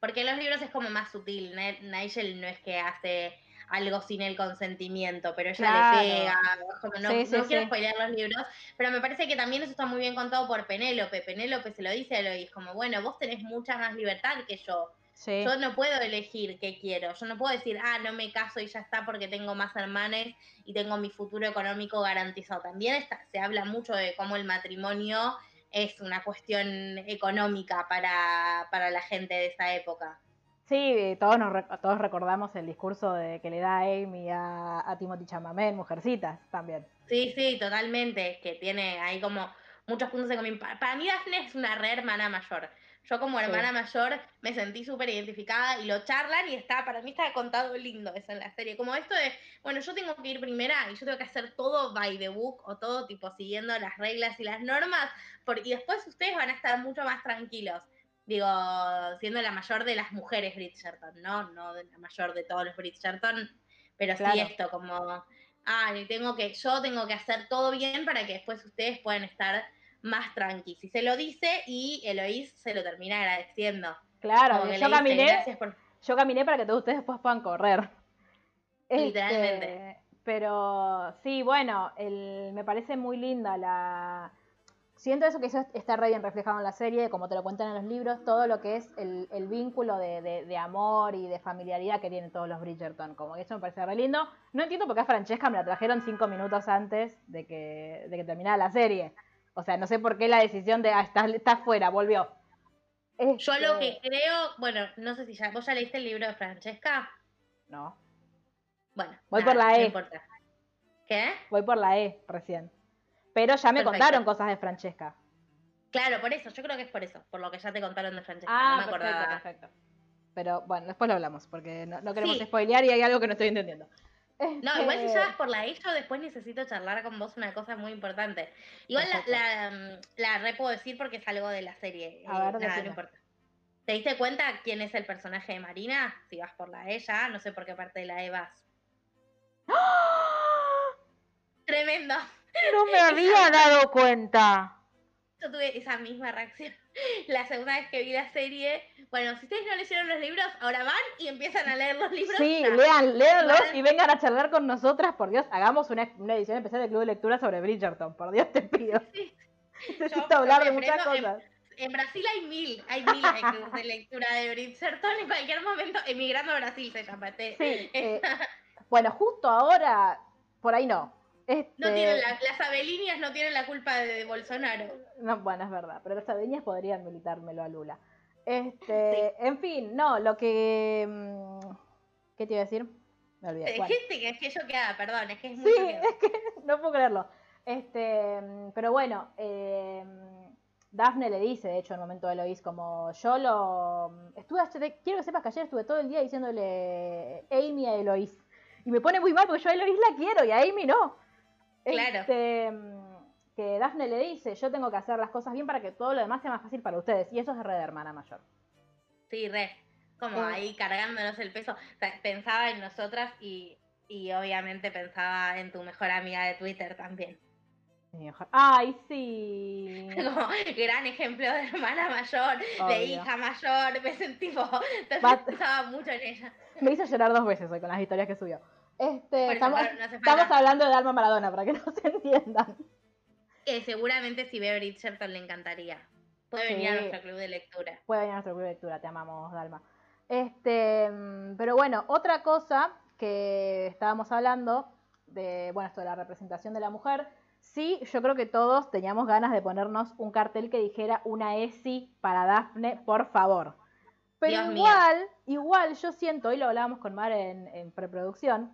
porque en los libros es como más sutil. Ni- Nigel no es que hace algo sin el consentimiento, pero ella Claro. le pega. como no Sí, sí, no quiero sí. spoilear los libros, pero me parece que también eso está muy bien contado por Penélope. Penélope se lo dice a Eloís, como bueno, vos tenés mucha más libertad que yo. Sí. Yo no puedo elegir qué quiero. Yo no puedo decir, ah, no me caso y ya está porque tengo más hermanes y tengo mi futuro económico garantizado. También está- se habla mucho de cómo el matrimonio es una cuestión económica para, para la gente de esa época. Sí, todos, nos, todos recordamos el discurso de que le da Amy a, a Timothy Chalamet en Mujercitas también. Sí, sí, totalmente. Que tiene ahí como muchos puntos en común. Pa- Para mí Daphne es una re hermana mayor. Yo como Sí. hermana mayor me sentí súper identificada y lo charlan y está, para mí está contado lindo eso en la serie. Como esto de, bueno, yo tengo que ir primera y yo tengo que hacer todo by the book o todo tipo siguiendo las reglas y las normas por- y después ustedes van a estar mucho más tranquilos. Digo, siendo la mayor de las mujeres Bridgerton, ¿no? No de la mayor de todos los Bridgerton, pero sí esto, como, ah, tengo que, yo tengo que hacer todo bien para que después ustedes puedan estar más tranquilos. Y se lo dice y Eloís se lo termina agradeciendo. Claro, yo dice, caminé, yo caminé para que todos ustedes después puedan correr. Literalmente. Este, pero sí, bueno, el, me parece muy linda la... Siento eso que eso está re bien reflejado en la serie, como te lo cuentan en los libros, todo lo que es el, el vínculo de, de- de amor y de familiaridad que tienen todos los Bridgerton. Como que eso me parece re lindo. No entiendo por qué a Francesca me la trajeron cinco minutos antes de que, de que terminara la serie. O sea, no sé por qué la decisión de, ah, está, está fuera, volvió. Yo lo Este, que creo, bueno, no sé si ya, ¿vos ya leíste el libro de Francesca? No, Bueno, Voy nada, por la no E. importa. ¿Qué? voy por la E recién. Pero ya me Perfecto. contaron cosas de Francesca. Claro, por eso, yo creo que es por eso, por lo que ya te contaron de Francesca, Ah, no me perfecto, acordaba. perfecto. Pero bueno, después lo hablamos, porque no, no queremos Sí. spoilear y hay algo que no estoy entendiendo. No, igual si Este, ya vas por la E, yo después necesito charlar con vos una cosa muy importante. Igual la, Perfecto. la, mm, la re puedo decir porque es algo de la serie. A ver, nada, no importa. ¿Te diste cuenta quién es el personaje de Marina? Si vas por la E ya, no sé por qué parte de la E vas. Tremendo. No me había dado cuenta. Yo tuve esa misma reacción la segunda vez que vi la serie. Bueno, si ustedes no leyeron los libros, ahora van y empiezan a leer los libros. Sí, ya. lean, léanlos y vengan a charlar con nosotras, por Dios, hagamos una, una edición especial del Club de Lectura sobre Bridgerton, por Dios te pido. Sí. <laughs> Necesito Yo- hablar yo de muchas en- cosas. En Brasil hay mil, hay mil de clubes de lectura de Bridgerton. En cualquier momento, emigrando a Brasil se llama. Te- Sí, <laughs> eh, bueno, justo ahora, por ahí no. Este, No tienen la- las abelinias no tienen la culpa de, Bolsonaro. No, bueno, es verdad, pero las aveñas podrían militármelo a Lula. Este, en fin, no, lo que... mm, ¿Qué te iba a decir? Me olvidé. Bueno. Que es que yo queda, perdón, es que es muy Sí, choqueado. es que <laughs> no puedo creerlo. Este, mm, pero bueno, eh, Daphne le dice, de hecho, en el momento de Eloís, como yo lo... mm, Estuve, quiero que sepas que ayer estuve todo el día diciéndole Amy a Eloís. Y me pone muy mal porque yo a Eloís la quiero y a Amy no. Claro. Este, mm, que Daphne le dice, yo tengo que hacer las cosas bien para que todo lo demás sea más fácil para ustedes. Y eso es re de hermana mayor. Sí, re. Como Eh. ahí cargándonos el peso. O sea, pensaba en nosotras y, y obviamente pensaba en tu mejor amiga de Twitter también. Ay, sí. <laughs> Como gran ejemplo de hermana mayor, de hija mayor, me sentí tipo, <laughs> pensaba mucho en ella. Me hizo llorar dos veces hoy con las historias que subió. Este, estamos, no estamos hablando de Alma Maradona, para que no se entiendan. Que seguramente si ve Bridgerton le encantaría. Puede venir a nuestro club de lectura. Puede venir a nuestro club de lectura, te amamos, Dalma. Este, mm, pero bueno, otra cosa que estábamos hablando de, bueno, esto de la representación de la mujer, sí, yo creo que todos teníamos ganas de ponernos un cartel que dijera una ESI para Dafne, por favor. Pero Dios mío. igual, igual yo siento, hoy lo hablábamos con Mar en, en preproducción,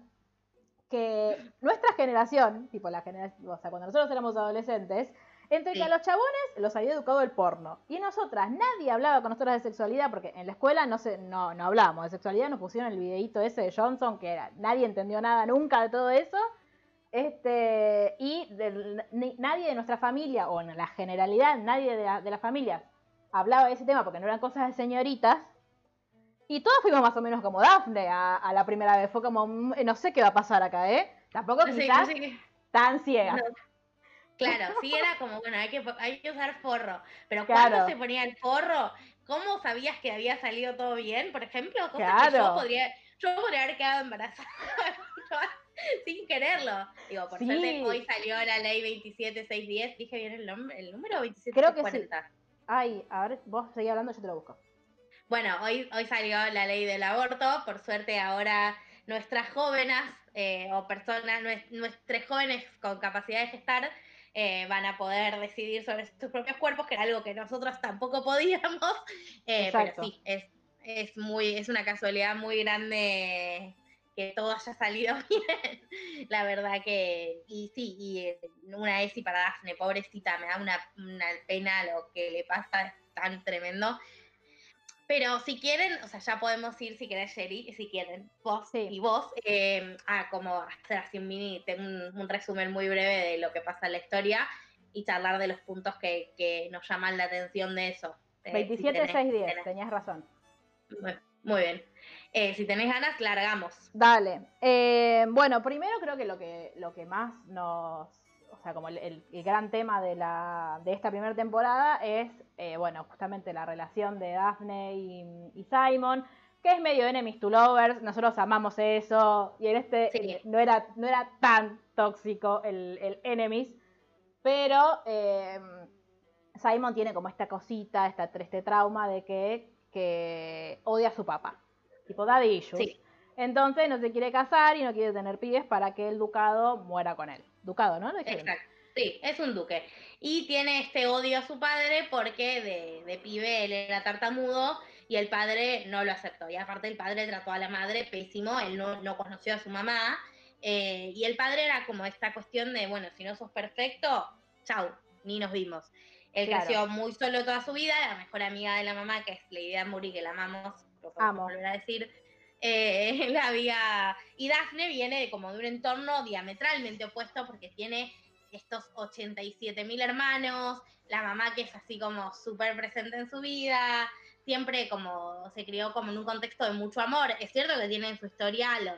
que nuestra generación, tipo la generación, o sea, cuando nosotros éramos adolescentes, entre que a los chabones los había educado el porno y nosotras nadie hablaba con nosotras de sexualidad porque en la escuela no se, no, no hablábamos de sexualidad, nos pusieron el videíto ese de Johnson que era, nadie entendió nada nunca de todo eso. Este, y ni- nadie de nuestra familia, o en la generalidad, nadie de, la- de las familias hablaba de ese tema porque no eran cosas de señoritas. Y todos fuimos más o menos como Dafne a, a la primera vez. Fue como, "Mm, no sé qué va a pasar acá, ¿eh? Tampoco No sé, quizás no sé qué- tan ciega. No. Claro, sí era como, bueno, hay que, hay que usar forro. Pero <laughs> Claro. cuando se ponía el forro, ¿cómo sabías que había salido todo bien? Por ejemplo, cosas que Claro. yo podría, yo podría haber quedado embarazada <laughs> sin quererlo. Digo, por Sí. suerte hoy salió la ley 27610, dije bien el el número Creo que sí. 27640. Ay, a ver, vos seguí hablando, yo te lo busco. Bueno, hoy, hoy salió la ley del aborto, por suerte ahora nuestras jóvenes eh, o personas, nues- nuestros jóvenes con capacidad de gestar eh, van a poder decidir sobre sus propios cuerpos, que era algo que nosotros tampoco podíamos, <laughs> eh, pero sí, es, es, muy, es una casualidad muy grande que todo haya salido <laughs> bien, la verdad que, y sí, y eh, una ESI para Dafne, pobrecita, me da una, una pena lo que le pasa, es tan tremendo. Pero si quieren, o sea, ya podemos ir, si querés, Sherry, si quieren, vos Sí. y vos, eh, a como hacer así un mini, tengo un, un resumen muy breve de lo que pasa en la historia y charlar de los puntos que, que nos llaman la atención de eso. Eh, si 27, tenés- 6, 10, tenés- tenías razón. muy- Muy bien. Eh, si tenés ganas, largamos. Dale. Eh, bueno, primero creo que lo que, lo que más nos. O sea, como el, el- el gran tema de, la, de esta primera temporada es, eh, bueno, justamente la relación de Daphne y, y Simon, que es medio enemies to lovers. Nosotros amamos eso. Y en este Sí. eh, no, era, no era tan tóxico el, el enemies. Pero eh, Simon tiene como esta cosita, esta, este trauma de que, que odia a su papá. Tipo daddy issues. Sí. Entonces no se quiere casar y no quiere tener pibes para que el ducado muera con él. Ducado, ¿no? Exacto. Sí, es un duque. Y tiene este odio a su padre porque de, de pibe él era tartamudo y el padre no lo aceptó. Y aparte el padre trató a la madre pésimo, él no, no conoció a su mamá. eh, y el padre era como esta cuestión de, bueno, si no sos perfecto, chau, ni nos vimos. Él Claro. creció muy solo toda su vida, la mejor amiga de la mamá, que es Lady Muri, que la amamos, lo podemos Amo. volver a decir, eh, <laughs> la había... Y Daphne viene de como de un entorno diametralmente opuesto porque tiene estos 87 mil hermanos, la mamá que es así como súper presente en su vida, siempre como se crió como en un contexto de mucho amor. Es cierto que tiene en su historia, lo-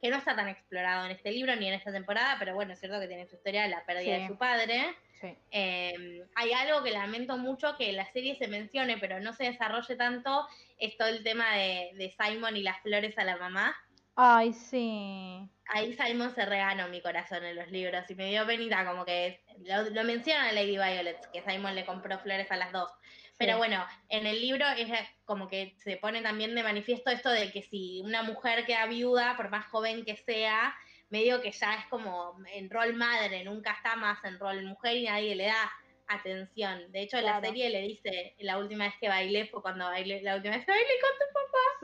que no está tan explorado en este libro ni en esta temporada, pero bueno, es cierto que tiene en su historia la pérdida Sí. de su padre. Sí. Eh, hay algo que lamento mucho que la serie se mencione, pero no se desarrolle tanto, es todo el tema de, de Simon y las flores a la mamá. Ay, sí. Ahí Simon se reganó mi corazón en los libros y me dio penita como que lo, lo menciona Lady Violet, que Simon le compró flores a las dos. Pero Sí. bueno, en el libro es como que se pone también de manifiesto esto de que si una mujer queda viuda, por más joven que sea, medio que ya es como en rol madre, nunca está más en rol mujer y nadie le da atención. De hecho, la serie le dice, la última vez que bailé fue cuando bailé, la última vez que bailé con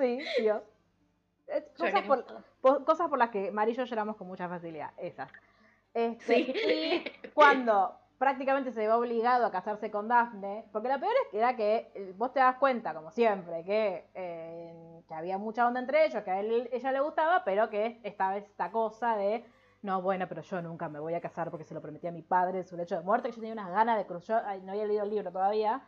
Sí, Dios. Cosas por, mucho. po- cosas por las que Mari y yo lloramos con mucha facilidad, esas. Este, Sí. Y cuando prácticamente se ve obligado a casarse con Daphne, porque lo peor es que era que eh, vos te das cuenta, como siempre, que, eh, que había mucha onda entre ellos, que a él, ella le gustaba, pero que estaba esta cosa de, no, bueno, pero yo nunca me voy a casar porque se lo prometí a mi padre en su lecho de muerte, que yo tenía unas ganas de cruzar, no había leído el libro todavía,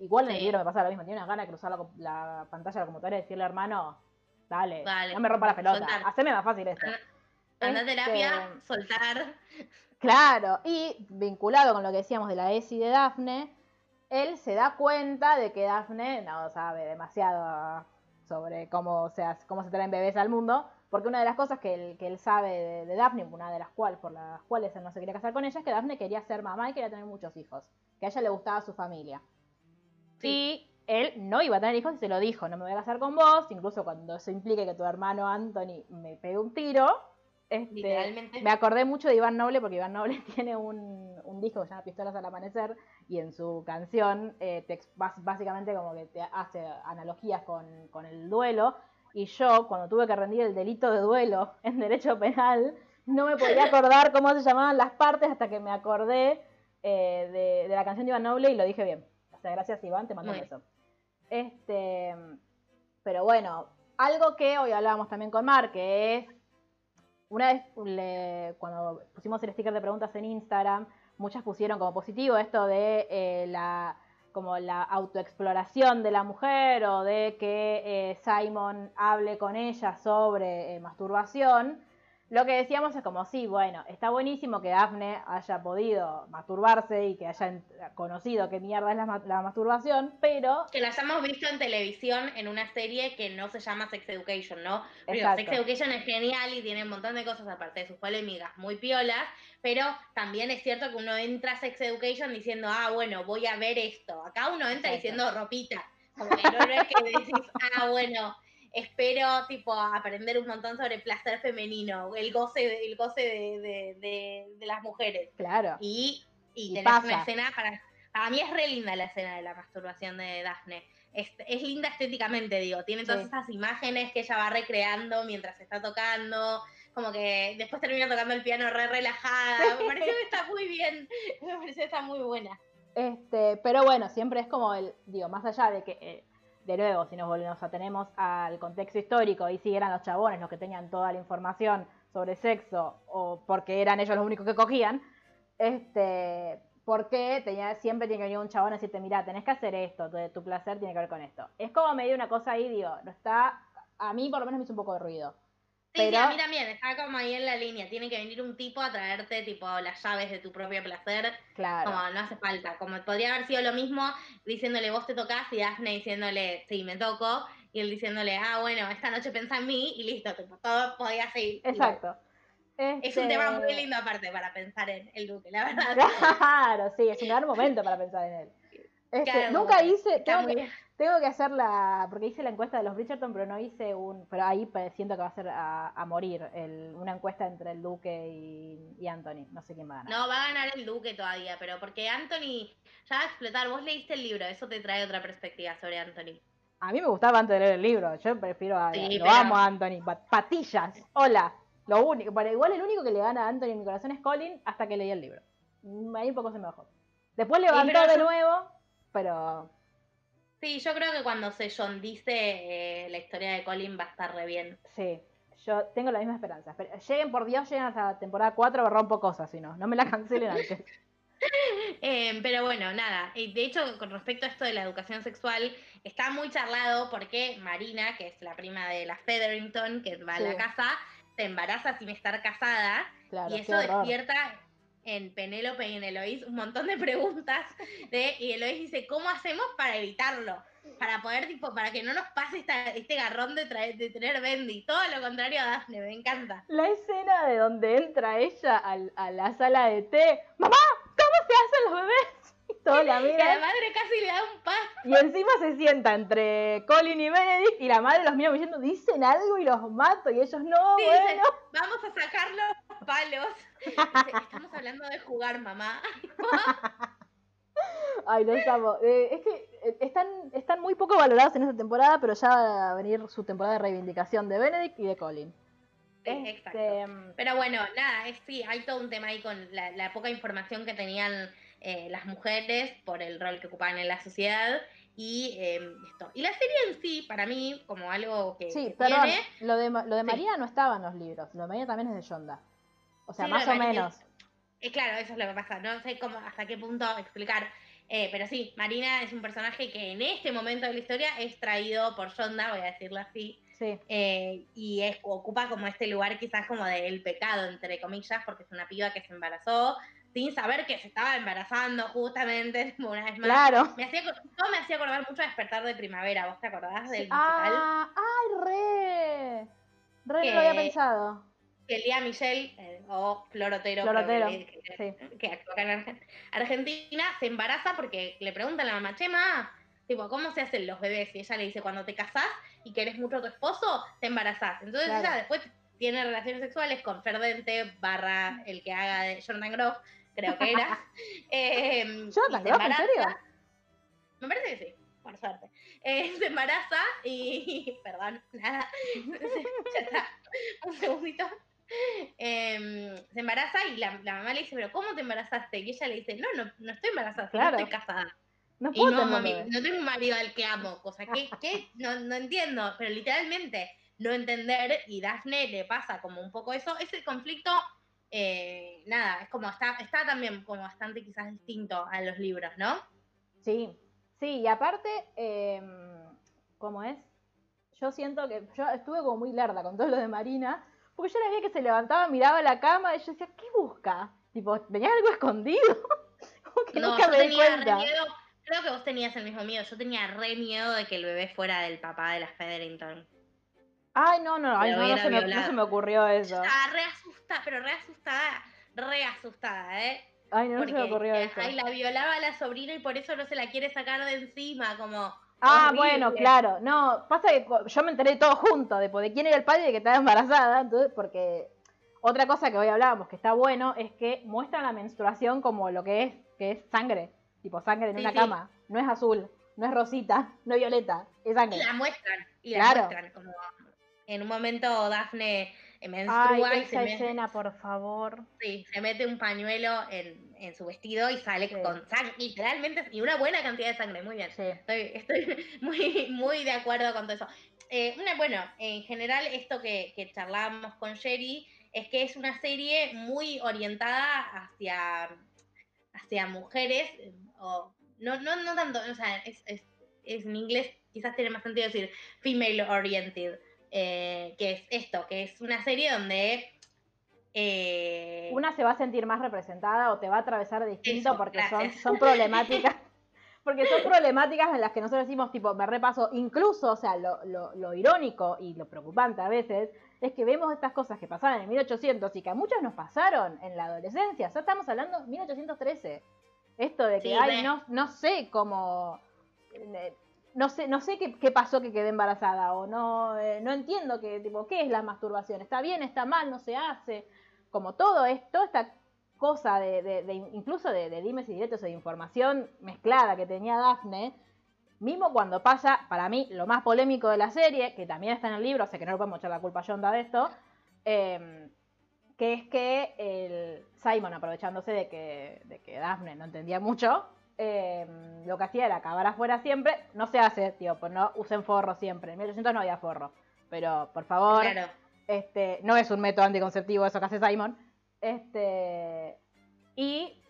Igual en el libro me pasa lo mismo, tiene unas ganas de cruzar la, pantalla de la computadora y decirle, hermano, dale, Dale, no me rompa la pelota, soltar. haceme más fácil esto. Anda- Anda a Este, terapia, soltar. Claro, y vinculado con lo que decíamos de la ESI de Daphne, él se da cuenta de que Daphne no sabe demasiado sobre cómo se, hace- cómo se traen bebés al mundo, porque una de las cosas que él, que él sabe de, de Daphne, una de las cuales, por las cuales él no se quería casar con ella, es que Daphne quería ser mamá y quería tener muchos hijos, que a ella le gustaba su familia. Y él no iba a tener hijos y se lo dijo, no me voy a casar con vos, incluso cuando eso implique que tu hermano Anthony me pegue un tiro. Este, me acordé mucho de Iván Noble porque Iván Noble <laughs> tiene un, un disco que se llama Pistolas al Amanecer y en su canción eh, te básicamente como que te hace analogías con, con el duelo y yo cuando tuve que rendir el delito de duelo <laughs> en derecho penal no me podía acordar cómo se llamaban las partes hasta que me acordé eh, de, de la canción de Iván Noble y lo dije bien. O sea, gracias Iván, te mando un beso. Este, pero bueno, algo que hoy hablábamos también con Mar, que es una vez le- cuando pusimos el sticker de preguntas en Instagram, muchas pusieron como positivo esto de eh, la como la autoexploración de la mujer o de que eh, Simon hable con ella sobre eh, masturbación. Lo que decíamos es como, sí, bueno, está buenísimo que Daphne haya podido masturbarse y que haya conocido qué mierda es la, la masturbación, pero Que las hemos visto en televisión en una serie que no se llama Sex Education, ¿no? Pero. Sex Education es genial y tiene un montón de cosas aparte de sus polémicas muy piolas, pero también es cierto que uno entra a Sex Education diciendo, ah, bueno, voy a ver esto. Acá uno entra Exacto. diciendo ropita. Como que no, no es que decís, ah, bueno, espero tipo aprender un montón sobre placer femenino, el goce, de- el goce de, de- de- de las mujeres. claro. Y, y Y tenés pasa. una escena para. Para mí es re linda la escena de la masturbación de Daphne. Es, es linda estéticamente, digo. Tiene todas Sí. esas imágenes que ella va recreando mientras está tocando. Como que después termina tocando el piano re relajada. Me pareció que está muy bien. Me pareció que está muy buena. Este, pero bueno, siempre es como el, digo, más allá de que, eh, de nuevo, si nos volvemos atenemos al contexto histórico y si eran los chabones los que tenían toda la información sobre sexo o porque eran ellos los únicos que cogían, este, porque tenía, siempre tiene que venir un chabón a decirte, mira, tenés que hacer esto, tu, tu placer tiene que ver con esto. Es como medio una cosa ahí, digo, no está, a mí por lo menos me hizo un poco de ruido. Sí, sí, Pero- a mí también. Está como ahí en la línea. Tiene que venir un tipo a traerte tipo las llaves de tu propio placer. Claro. Como no hace falta. Como podría haber sido lo mismo diciéndole vos te tocas y Daphne diciéndole sí, me toco. Y él diciéndole, ah, bueno, esta noche pensa en mí y listo, tipo, todo podía seguir. Exacto. Es un tema muy Este, lindo aparte para pensar en el Duque, la verdad. <laughs> Claro, sí, es un gran momento para pensar en él. Este, Claro, nunca hice, tengo que. Tengo que hacer la, porque hice la encuesta de los Bridgerton, pero no hice un, pero ahí siento que va a ser a, a morir, el- una encuesta entre el Duque y, y Anthony, no sé quién va a ganar. No, va a ganar el Duque todavía, pero porque Anthony ya va a explotar. Vos leíste el libro, eso te trae otra perspectiva sobre Anthony. A mí me gustaba antes de leer el libro, yo prefiero a, Sí, lo pero- amo a Anthony, pa- patillas, hola, lo único, pero igual el único que le gana a Anthony en mi corazón es Colin hasta que leí el libro. Mm, Ahí un poco se me bajó. Después levantó pero de yo- nuevo, pero Sí, yo creo que cuando se John dice eh, la historia de Colin va a estar re bien. Sí, yo tengo la misma esperanza. Pero lleguen, por Dios, lleguen hasta la temporada 4, rompo cosas, si no. No me la cancelen antes. <laughs> Eh, pero bueno, nada. De hecho, con respecto a esto de la educación sexual, está muy charlado porque Marina, que es la prima de la Featherington, que va a la casa, se embaraza sin estar casada. Claro, y eso despierta en Penélope y en Eloís un montón de preguntas. De, y Eloís dice, ¿cómo hacemos para evitarlo? Para poder, tipo, para que no nos pase esta- este garrón de, traer- de tener Bendy. Todo lo contrario a Daphne, me encanta. La escena de donde entra ella al- a la sala de té. ¡Mamá! ¿Cómo se hacen los bebés? Y todos la Y a la madre casi le da un pas. Y encima se sienta entre Colin y Benedict. Y la madre los mira diciendo, dicen algo y los mato. Y ellos, no, Sí, bueno. Vamos a sacar los palos. Dice, Estamos hablando de jugar, mamá. <laughs> Ay, los amo. Eh, es que eh, están, están muy poco valorados en esta temporada, pero ya va a venir su temporada de reivindicación de Benedict y de Colin. Sí, Este, exacto. Pero bueno, nada, es, sí, hay todo un tema ahí con la, la poca información que tenían eh, las mujeres por el rol que ocupaban en la sociedad y eh, esto. Y la serie en sí, para mí, como algo que, Sí, que perdón, tiene, lo de, lo de Sí. María no estaba en los libros, lo de María también es de Yonda. O sea, Sí, más o menos. eh, claro, eso es lo que pasa, no sé cómo, hasta qué punto explicar. Eh, pero sí, Marina es un personaje que en este momento de la historia es traído por Yonda, voy a decirlo así. Sí. eh, y es, ocupa como este lugar quizás como del pecado, entre comillas, porque es una piba que se embarazó sin saber que se estaba embarazando justamente, <laughs> una vez más. Claro. Me hacía, todo me hacía acordar mucho a Despertar de Primavera, ¿vos te acordás del musical? Ah, ay, re. Re Que- no lo había pensado. Que Lía Michelle, eh, o Florotero, Florotero, que, que- sí. que actúa acá en Argen- Argentina, se embaraza porque le preguntan a la mamá, Chema, tipo, ¿cómo se hacen los bebés? Y ella le dice, cuando te casás y querés mucho a tu esposo, te embarazás. Entonces Claro. ella después tiene relaciones sexuales con Ferdente barra el que haga de Jordan Groff, creo que era. <laughs> Eh, y ¿Jonathan se Groff, en serio? Me parece que sí, por suerte. Eh, se embaraza y. <laughs> Perdón, nada. <laughs> ya está. Un segundito. Em, se embaraza y la, la mamá le dice, ¿pero cómo te embarazaste? Y ella le dice, no, no, no estoy embarazada, Claro. no estoy casada. No Y puedo no, tener mami, bebé. no tengo un marido al que amo, cosa que, que no, no entiendo, pero literalmente no entender y Daphne le pasa como un poco eso, ese conflicto, eh, nada, es como está, está también como bastante quizás distinto a los libros, ¿no? Sí, sí, y aparte, eh, ¿cómo es? Yo siento que yo estuve como muy lerda con todo lo de Marina, porque yo la veía que se levantaba, miraba la cama y yo decía, ¿qué busca? Tipo, ¿venía algo escondido? <laughs> como que No, nunca yo me di tenía re cuenta. miedo, creo que vos tenías el mismo miedo, yo tenía re miedo de que el bebé fuera del papá de la Featherington. Ay, no, no, ay, no, no, se me, no se me ocurrió eso. Estaba re asustada, pero re asustada, re asustada, ¿eh? Ay, no, no se me ocurrió eso. ay, la violaba a la sobrina y por eso no se la quiere sacar de encima, como... Ah, horrible. bueno, claro. No, pasa que yo me enteré todo junto, de, de quién era el padre y de que estaba embarazada. Entonces, porque otra cosa que hoy hablábamos que está bueno es que muestran la menstruación como lo que es, que es sangre. Tipo sangre en Sí, una sí. cama. No es azul, no es rosita, <laughs> no es violeta, es Y sangre. la muestran, y la Claro. muestran, como... En un momento Daphne eh, Ay, menstrua y se, esa me- escena, por favor. sí, se mete un pañuelo en, en su vestido y sale Sí. con sangre, literalmente, y una buena cantidad de sangre, muy bien. Sí. Estoy, estoy <laughs> muy, muy de acuerdo con todo eso. Eh, una, bueno, en general esto que, que charlábamos con Sherry es que es una serie muy orientada hacia, hacia mujeres, o no, no, no tanto, o sea, es, es- es en inglés quizás tiene más sentido decir female oriented, eh, que es esto, que es una serie donde... eh, Una se va a sentir más representada o te va a atravesar distinto Eso, porque son, <laughs> problemáticas. Porque son problemáticas en las que nosotros decimos, tipo, me repaso, incluso, o sea, lo, lo, lo irónico y lo preocupante a veces es que vemos estas cosas que pasaban en 1800 y que a muchos nos pasaron en la adolescencia. Ya estamos hablando de 1813. Esto de que, Sí, ay, no, no sé cómo. No sé, no sé qué, qué pasó que quedé embarazada o no, eh, no entiendo que, tipo, qué es la masturbación. ¿Está bien, está mal, no se hace? Como todo esto, esta cosa de, de- incluso de, de dimes y directos o de información mezclada que tenía Daphne, mismo cuando pasa, para mí, lo más polémico de la serie, que también está en el libro, o sea que no le podemos echar la culpa a Yonda de esto, eh, que es que el Simon, aprovechándose de que, de que Daphne no entendía mucho, eh, lo que hacía era acabar afuera siempre, no se hace, tío, pues no usen forro siempre, en 1800 no había forro, pero por favor, Claro. este, no es un método anticonceptivo eso que hace Simon. Este, y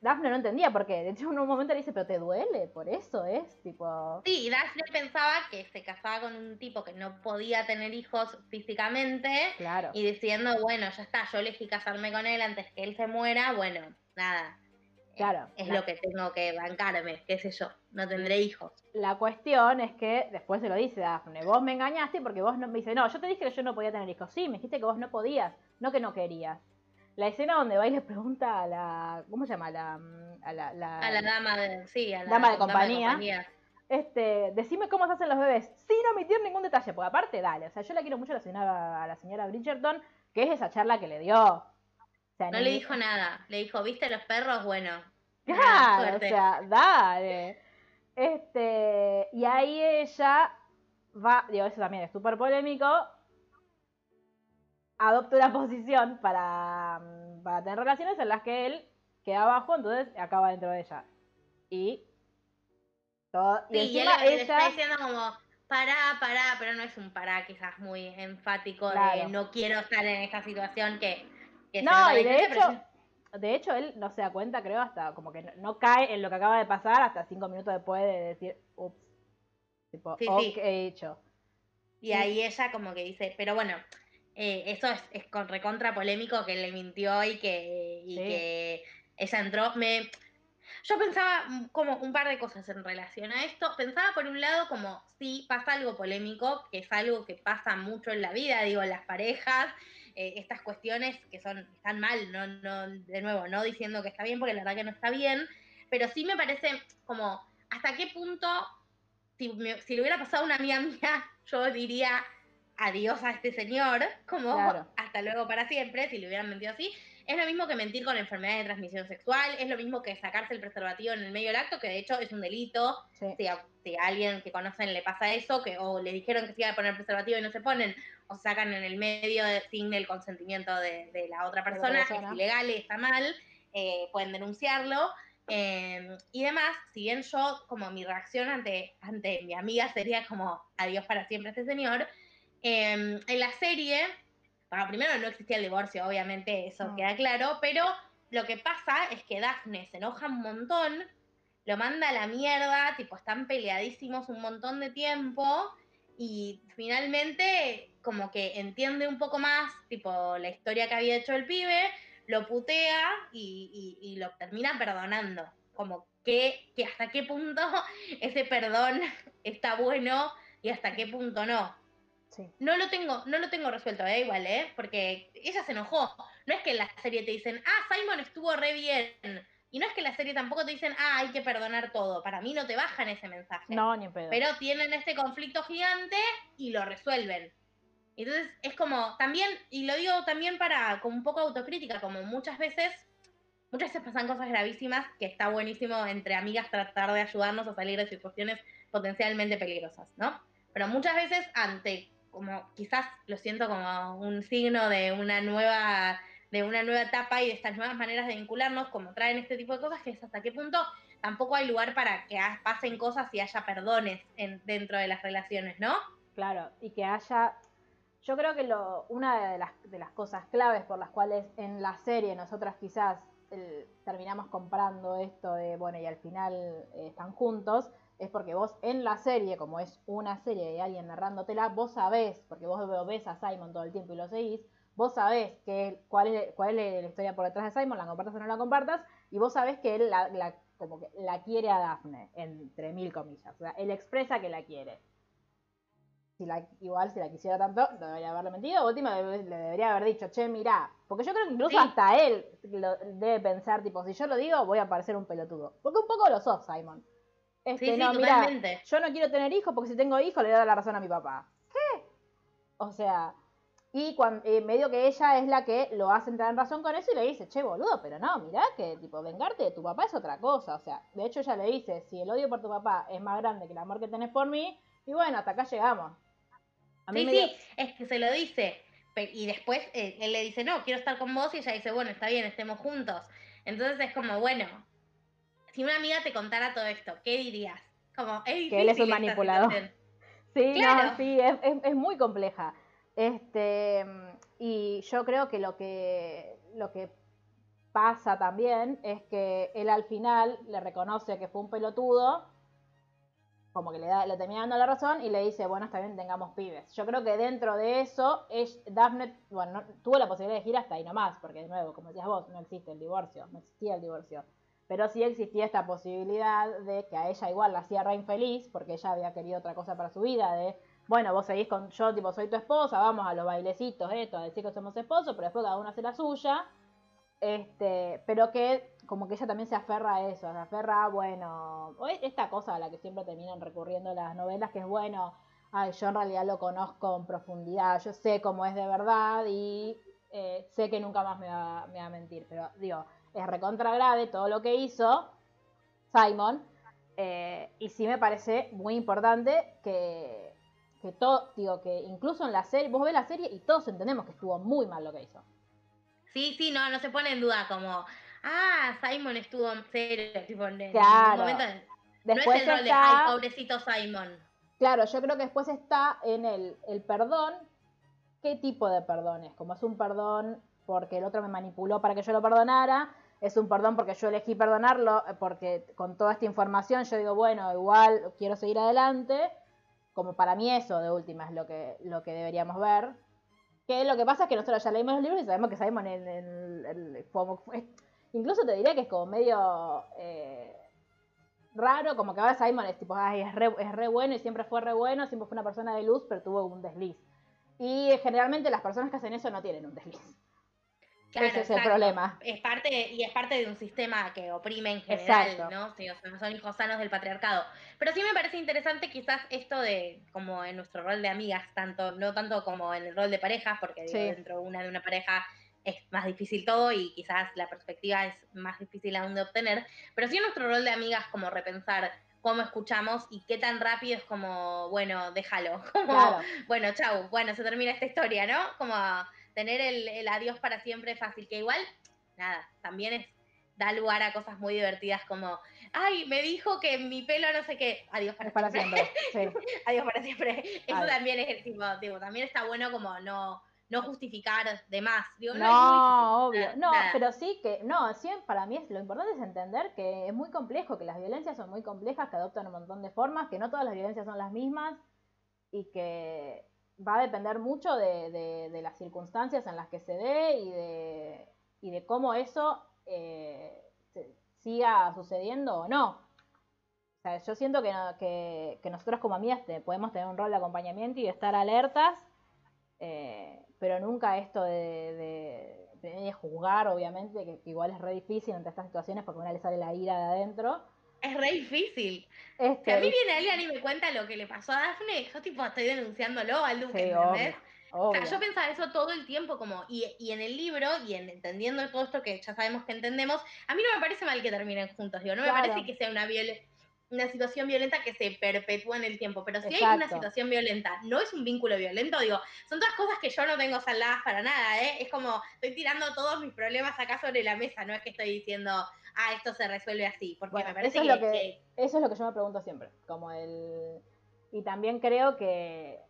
Daphne no entendía por qué. De hecho, en un momento le dice, pero te duele, por eso es, tipo... Sí, y Daphne pensaba que se casaba con un tipo que no podía tener hijos físicamente Claro. y diciendo, bueno, ya está, yo elegí casarme con él antes que él se muera, bueno, nada. Claro, Es lo que tengo que bancarme, qué sé yo, no tendré hijos. La cuestión es que después se lo dice Daphne, vos me engañaste porque vos no... Me dice, no, yo te dije que yo no podía tener hijos. Sí, me dijiste que vos no podías, no que no querías. La escena donde va y le pregunta a la... ¿Cómo se llama? A la... A la, la- A la dama de, sí, a la Dama de compañía. Este, decime cómo se hacen los bebés, sin omitir ningún detalle, porque aparte, dale, o sea, yo la quiero mucho a la señora, a la señora Bridgerton, que es esa charla que le dio. O sea, No ni- le dijo nada, le dijo, ¿viste los perros? Bueno, Claro, o sea, dale. Este, y ahí ella va, digo, eso también es súper polémico, adopta una posición para, mm, para tener relaciones en las que él queda abajo, entonces acaba dentro de ella. Y todo, y Sí, y él encima le- le está ella, diciendo como, pará, pará, pero no es un pará quizás muy enfático Claro. de no quiero estar en esta situación que... que No, y de hecho, de hecho, él no se da cuenta, creo, hasta como que no, no cae en lo que acaba de pasar hasta cinco minutos después de decir, ups. Tipo, Sí, ok, sí. he hecho. Y ahí ella como que dice, pero bueno, eh, eso es, es con recontra polémico que le mintió y que, y Sí. que ella entró. Me, yo pensaba como un par de cosas en relación a esto. Pensaba por un lado como sí pasa algo polémico, que es algo que pasa mucho en la vida, digo, en las parejas, eh, estas cuestiones que son están mal, no, no, de nuevo, no diciendo que está bien, porque la verdad que no está bien, pero sí me parece como hasta qué punto si, me- si le hubiera pasado a una amiga mía, <laughs> yo diría adiós a este señor, como Claro. hasta luego para siempre, si le hubieran mentido así. Es lo mismo que mentir con enfermedad de transmisión sexual, es lo mismo que sacarse el preservativo en el medio del acto, que de hecho es un delito. Sí. Si a, si a alguien que conocen le pasa eso, que o le dijeron que se iba a poner preservativo y no se ponen, o sacan en el medio de- sin el consentimiento de, de la otra persona, persona. es ilegal y está mal, eh, pueden denunciarlo. Eh, y demás, si bien yo, como mi reacción ante, ante mi amiga sería como adiós para siempre a este señor, eh, en la serie, bueno, primero no existía el divorcio, obviamente eso queda claro, pero lo que pasa es que Daphne se enoja un montón, lo manda a la mierda, tipo, están peleadísimos un montón de tiempo y finalmente como que entiende un poco más, tipo, la historia que había hecho el pibe, lo putea y, y- y lo termina perdonando. Como que, que hasta qué punto <laughs> ese perdón <laughs> está bueno y hasta qué punto no. Sí. No lo tengo, no lo tengo resuelto, ¿eh? igual, ¿eh? Porque ella se enojó. No es que en la serie te dicen, ah, Simon estuvo re bien. Y no es que en la serie tampoco te dicen, ah, hay que perdonar todo. Para mí no te bajan ese mensaje. No, ni pedo. Pero tienen este conflicto gigante y lo resuelven. Entonces es como también, y lo digo también para como un poco autocrítica, como muchas veces, muchas veces pasan cosas gravísimas que está buenísimo entre amigas tratar de ayudarnos a salir de situaciones potencialmente peligrosas, ¿no? Pero muchas veces ante, como quizás lo siento como un signo de una nueva de una nueva etapa y de estas nuevas maneras de vincularnos, como traen este tipo de cosas, que es hasta qué punto tampoco hay lugar para que pasen cosas y haya perdones en, dentro de las relaciones, ¿no? Claro, y que haya. Yo creo que lo, una de las, de las cosas claves por las cuales en la serie nosotras quizás terminamos comprando esto de, bueno, y al final eh, están juntos, es porque vos en la serie, como es una serie de alguien narrándotela, vos sabés, porque vos ves a Simon todo el tiempo y lo seguís, vos sabés que, cuál, es, cuál es la historia por detrás de Simon, la compartas o no la compartas, y vos sabés que él la, la- como que la quiere a Daphne, entre mil comillas. O sea, él expresa que la quiere si la, igual si la quisiera tanto, no debería haberle mentido. Última le, le debería haber dicho, che, mirá. Porque yo creo que incluso Sí. hasta él lo- debe pensar, tipo, si yo lo digo, voy a parecer un pelotudo. Porque un poco lo sos, Simon. Este, Sí, sí, no, mirá, totalmente. yo no quiero tener hijos porque si tengo hijos le voy a dar la razón a mi papá. ¿Qué? O sea, y cuando, medio que ella es la que lo hace entrar en razón con eso y le dice, che, boludo, pero no, mirá que tipo, vengarte de tu papá es otra cosa. O sea, de hecho ella le dice, si el odio por tu papá es más grande que el amor que tenés por mí, y bueno, hasta acá llegamos. A mí Sí, sí, es que se lo dice. Y después eh, él le dice, no, quiero estar con vos. Y ella dice, bueno, está bien, estemos juntos. Entonces es como, bueno, si una amiga te contara todo esto, ¿qué dirías? Como, es Que él es un manipulador. <laughs> Sí, Claro. no, sí, es, es- es muy compleja. Este, y yo creo que lo que lo que pasa también es que él al final le reconoce que fue un pelotudo, como que le da, le termina dando la razón y le dice, bueno, está bien, tengamos pibes. Yo creo que dentro de eso, es, Daphne, bueno, no- tuvo la posibilidad de elegir hasta ahí nomás, porque de nuevo, como decías vos, no existe el divorcio, no existía el divorcio. Pero sí existía esta posibilidad de que a ella igual la hacía re infeliz, porque ella había querido otra cosa para su vida, de, bueno, vos seguís con yo, tipo, soy tu esposa, vamos a los bailecitos, esto, a decir que somos esposos, pero después cada uno hace la suya. Este, pero que como que ella también se aferra a eso, se aferra a, bueno, esta cosa a la que siempre terminan recurriendo las novelas, que es, bueno, ay, yo en realidad lo conozco en profundidad, yo sé cómo es de verdad y eh, sé que nunca más me va, me va a mentir, pero digo, es recontra grave todo lo que hizo Simon, eh, y sí me parece muy importante que, que todo, digo, que incluso en la serie, vos ves la serie y todos entendemos que estuvo muy mal lo que hizo. Sí, sí, no, no se pone en duda como, ah, Simon estuvo en serio, tipo, en en Claro. momento. Después no es el rol de, ay, pobrecito Simon. claro, yo creo que después está en el, el perdón, qué tipo de perdón es, como es un perdón porque el otro me manipuló para que yo lo perdonara, es un perdón porque yo elegí perdonarlo, eh, porque con toda esta información yo digo, bueno, igual quiero seguir adelante, como para mí eso de última es lo que, lo que deberíamos ver. Que lo que pasa es que nosotros ya leímos los libros y sabemos que Simon en incluso te diría que es como medio eh, raro, como que ahora Simon es tipo, ay, es re, es re bueno y siempre fue re bueno, siempre fue una persona de luz, pero tuvo un desliz. Y generalmente las personas que hacen eso no tienen un desliz. Ese es el problema. Es parte, y es parte de un sistema que oprime en general, ¿no? son hijos sanos del patriarcado. Pero sí me parece interesante quizás esto de, como en nuestro rol de amigas, tanto, no tanto como en el rol de parejas, porque dentro de una de una pareja es más difícil todo y quizás la perspectiva es más difícil aún de obtener, pero sí en nuestro rol de amigas como repensar cómo escuchamos y qué tan rápido es como, bueno, déjalo, <laughs> como, bueno, chau, bueno, se termina esta historia, ¿no? Como tener el, adiós para siempre fácil, que igual, nada, también es, da lugar a cosas muy divertidas como, ay, me dijo que mi pelo no sé qué, adiós para, siempre. <laughs> adiós para siempre. Eso también es, tipo, también está bueno como no no justificar de más. no, obvio. No, pero sí que, no, sí, para mí es, lo importante es entender que es muy complejo, que las violencias son muy complejas, que adoptan un montón de formas, que no todas las violencias son las mismas y que va a depender mucho de, las circunstancias en las que se dé y de, y de cómo eso eh, siga sucediendo o no. O sea, yo siento que, que, que nosotros como amigas podemos tener un rol de acompañamiento y de estar alertas, eh, pero nunca esto de, de, juzgar, obviamente, que, igual es re difícil entre estas situaciones porque a una le sale la ira de adentro. Es re difícil. Este, si a mí viene alguien y me cuenta lo que le pasó a Dafne, yo tipo estoy denunciándolo al Duque, ¿entendés? O sea, yo pensaba eso todo el tiempo, como, y, y, en el libro, y en entendiendo todo esto que ya sabemos que entendemos, a mí no me parece mal que terminen juntos, digo, no me parece que sea una una situación violenta que se perpetúa en el tiempo, pero si hay una situación violenta, no es un vínculo violento, digo, son todas cosas que yo no tengo saldadas para nada, ¿eh? Es como, estoy tirando todos mis problemas acá sobre la mesa, no es que estoy diciendo, ah, esto se resuelve así, porque me parece eso que, Eso es lo que yo me pregunto siempre, como el... Y también creo que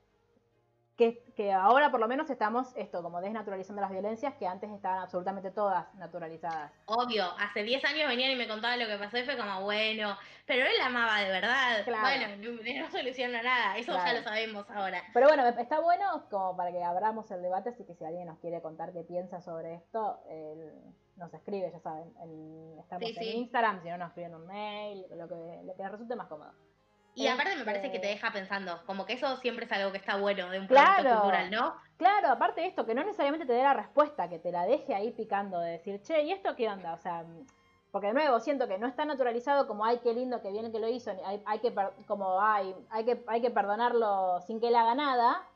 que, ahora por lo menos estamos esto, como desnaturalizando las violencias que antes estaban absolutamente todas naturalizadas. Obvio, hace 10 años venían y me contaban lo que pasó y fue como, bueno, pero él la amaba de verdad. Bueno, no, soluciona nada, eso ya lo sabemos ahora. Pero bueno, está bueno como para que abramos el debate, así que si alguien nos quiere contar qué piensa sobre esto, nos escribe, ya saben, estamos en Instagram, si no nos escriben un mail, lo que, lo que les resulte más cómodo. Y aparte me parece que te deja pensando, como que eso siempre es algo que está bueno de un producto cultural, ¿no? Claro, aparte de esto, que no necesariamente te dé la respuesta, que te la deje ahí picando, de decir, che, ¿y esto qué onda? O sea, porque de nuevo siento que no está naturalizado como, ay, qué lindo, que viene que lo hizo, hay, hay que, como, ay, hay que, hay que perdonarlo sin que él haga nada.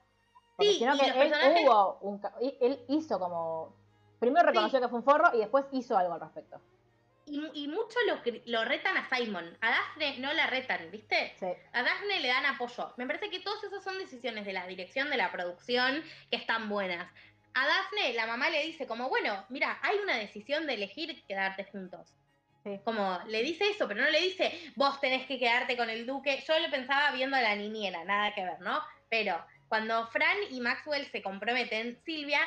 sí, sino que él hubo un, él hizo como, primero reconoció que fue un forro y después hizo algo al respecto. Y, mucho lo, lo, retan a Simon. A Daphne no la retan, ¿viste? A Daphne le dan apoyo. Me parece que todas esas son decisiones de la dirección de la producción que están buenas. A Daphne la mamá le dice como, bueno, mira, hay una decisión de elegir quedarte juntos. Como le dice eso, pero no le dice, vos tenés que quedarte con el duque. Yo lo pensaba viendo a la niñera, nada que ver, ¿no? Pero cuando Fran y Maxwell se comprometen, Silvia,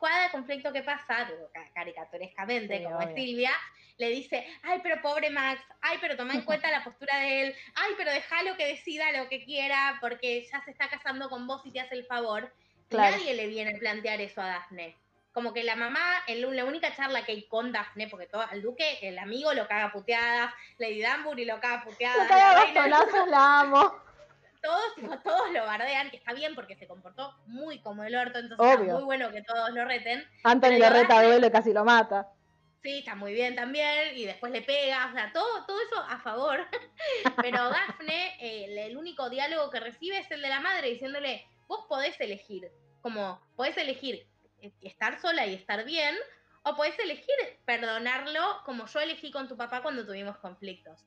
cada conflicto que pasa, caricaturescamente, como es Silvia, le dice, ay, pero pobre Max, ay, pero toma en <laughs> cuenta la postura de él, ay, pero déjalo que decida lo que quiera porque ya se está casando con vos y te hace el favor. Nadie le viene a plantear eso a Daphne. Como que la mamá, en la única charla que hay con Daphne, porque todo, al duque, el amigo lo caga puteadas, Lady Danbury lo caga puteadas. la, la amo. Todos, todos lo bardean, que está bien porque se comportó muy como el orto, entonces es muy bueno que todos lo reten. Anthony lo reta a casi lo mata. Sí, está muy bien también, y después le pega, o sea, todo, todo eso a favor. <laughs> Pero Daphne, eh, el único diálogo que recibe es el de la madre diciéndole, vos podés elegir, como podés elegir eh, estar sola y estar bien, o podés elegir perdonarlo como yo elegí con tu papá cuando tuvimos conflictos.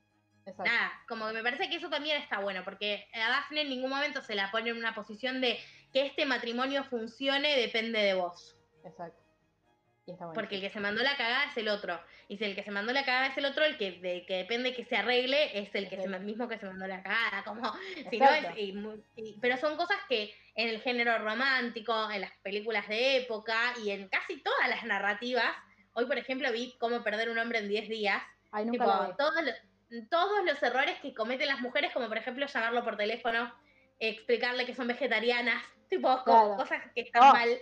Nada, como que me parece que eso también está bueno, porque a Daphne en ningún momento se la pone en una posición de que este matrimonio funcione depende de vos. Exacto. Porque el que se mandó la cagada es el otro. Y si el que se mandó la cagada es el otro, el que, de, que depende que se arregle es el que se, mismo que se mandó la cagada. Como, si no pero son cosas que en el género romántico, en las películas de época y en casi todas las narrativas Hoy, por ejemplo, vi cómo perder un hombre en 10 días. Ay, nunca Tipo, lo todos, los, todos los errores que cometen las mujeres, como por ejemplo llamarlo por teléfono, explicarle que son vegetarianas, tipo Claro. cosas que están Oh. mal.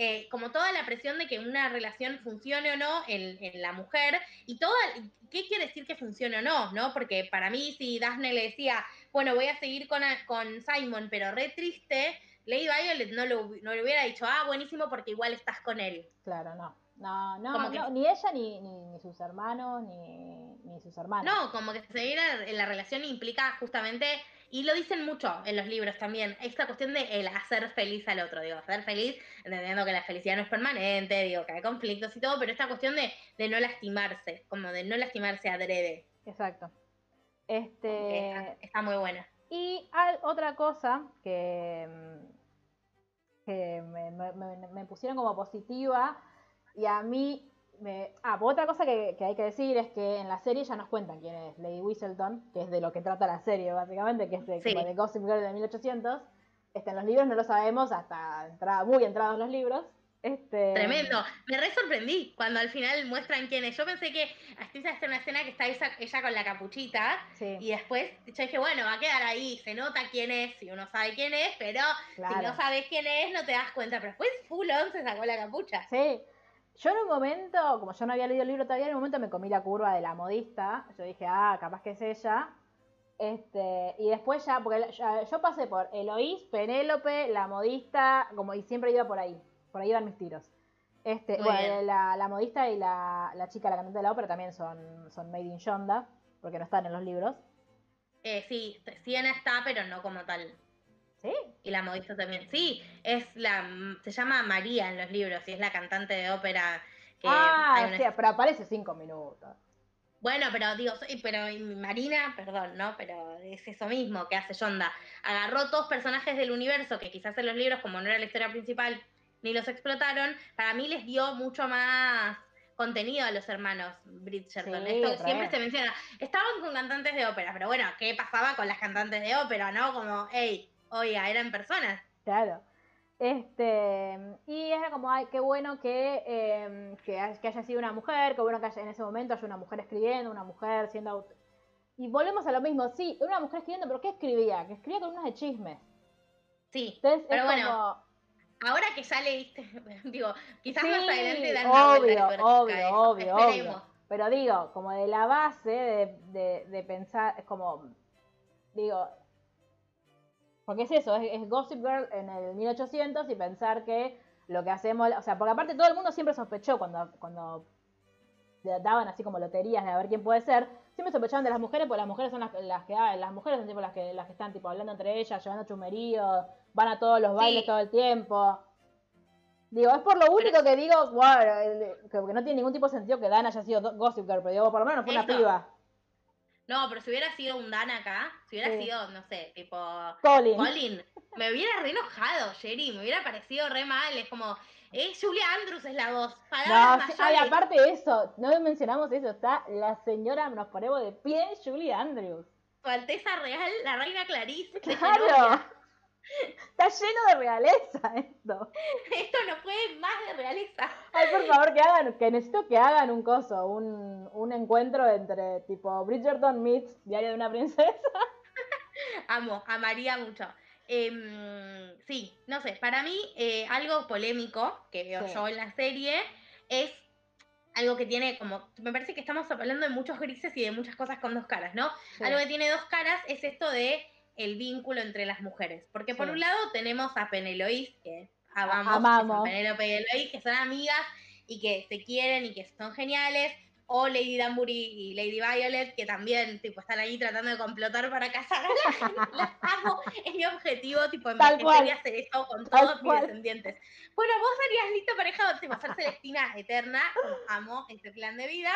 Eh, como toda la presión de que una relación funcione o no en, en la mujer y toda, ¿qué quiere decir que funcione o no? ¿no? Porque para mí si Daphne le decía, bueno, voy a seguir con, a- con Simon, pero re triste, Lady Violet no, lo, no le hubiera dicho, ah, buenísimo porque igual estás con él. Claro, no. No, no, no, ni ella, ni, ni, ni sus hermanos, ni, ni sus hermanas. No, como que seguir en la relación implica justamente, y lo dicen mucho en los libros también, esta cuestión de el hacer feliz al otro, digo, hacer feliz, entendiendo que la felicidad no es permanente, digo, que hay conflictos y todo, pero esta cuestión de, de no lastimarse, como de no lastimarse adrede, Exacto. Este, está, está muy buena. y al- otra cosa que, mm, que me- me pusieron como positiva y a mí me... Ah, pues otra cosa que, que hay que decir es que en la serie ya nos cuentan quién es Lady Whistleton, que es de lo que trata la serie básicamente, que es de, Sí. como de Gossip Girl de 1800. Este, en los libros no lo sabemos hasta entrada, muy entrados en los libros. Este, Tremendo, me re sorprendí cuando al final muestran quién es. Yo pensé que hasta esa una escena que está ella, ella con la capuchita Sí, y después yo dije, bueno, va a quedar ahí, se nota quién es, si uno sabe quién es, pero Si no sabes quién es, no te das cuenta. Pero después full on se sacó la capucha. Sí. Yo en un momento, como yo no había leído el libro todavía, en un momento me comí la curva de la modista. Yo dije, ah, capaz que es ella. Este, y después ya, porque ya- yo pasé por Eloís, Penélope, la modista, como y siempre iba por ahí. Por ahí iban mis tiros. Este, bueno, la, la modista y la, la chica, la cantante de la ópera, también son, son Made in Yonda, porque no están en los libros. Eh, sí, Siena está, pero no como tal. ¿Sí? Y la modista también. Sí, es la, se llama María en los libros y es la cantante de ópera. Que ah, pero aparece cinco minutos. Bueno, pero digo, soy- pero y Marina, perdón, ¿no? Pero es eso mismo que hace Yonda. Agarró todos personajes del universo que quizás en los libros, como no era la historia principal, ni los explotaron, para mí les dio mucho más contenido a los hermanos Bridgerton. Sí, Esto re. siempre se menciona. Estaban con cantantes de ópera, pero bueno, ¿qué pasaba con las cantantes de ópera, no? Como, hey, oiga, eran personas. Claro. Este, y era como, ay, qué bueno que, eh, que, hay- que haya sido una mujer, qué bueno que haya, en ese momento haya una mujer escribiendo, una mujer siendo... aut- Y volvemos a lo mismo, sí, una mujer escribiendo, pero ¿qué escribía? Que escribía columnas de chismes. Sí. Entonces, Pero bueno, como... Ahora que ya leíste, <laughs> digo, quizás Sí, más adelante dan una obvio, obvio, eso. obvio, obvio. Pero digo, como de la base de, de, de pensar, es como, digo, porque es eso, es, es Gossip Girl en el 1800 y pensar que lo que hacemos, o sea, porque aparte todo el mundo siempre sospechó cuando, cuando daban así como loterías de a ver quién puede ser, siempre sospechaban de las mujeres, porque las mujeres son las, las que ah, las mujeres son tipo las que las que están tipo hablando entre ellas, llevando chumerío, van a todos los bailes Sí. todo el tiempo. Digo, es por lo único que digo, wow, que no tiene ningún tipo de sentido que Dan haya sido do- Gossip Girl, pero digo, por lo menos fue una piba. No, pero si hubiera sido un Dan acá, si hubiera Sí. sido, no sé, tipo Colin. Colin, me hubiera re enojado, Jerry, me hubiera parecido re mal. Es como, eh, Julia Andrews es la voz. No, sí, ay, aparte de eso, no mencionamos eso, está la señora, nos ponemos de pie, Julie Andrews. Tu Alteza Real, la reina Clarice. Claro. Está lleno de realeza esto. Esto no fue más de realeza. Ay, por favor, que hagan, que necesito que hagan un coso, un, un encuentro entre tipo Bridgerton meets Diario de una princesa. <laughs> Amo, amaría mucho. Em, sí, no sé, para mí eh, algo polémico que veo Sí. yo en la serie es algo que tiene como, me parece que estamos hablando de muchos grises y de muchas cosas con dos caras, ¿no? Sí. Algo que tiene dos caras es esto de el vínculo entre las mujeres. Porque por Sí. un lado tenemos a Peneloís, que amamos, amamos. que son Penélope y Eloís, que son amigas y que se quieren y que son geniales. O Lady Danbury y Lady Violet, que también tipo, están ahí tratando de complotar para casar a la gente. <laughs> Las amo. Es mi objetivo, tipo, Tal cual. y hacer esto con Tal todos mis cual. descendientes. Bueno, vos serías lista pareja de pasar Celestina eterna. Amo este plan de vida.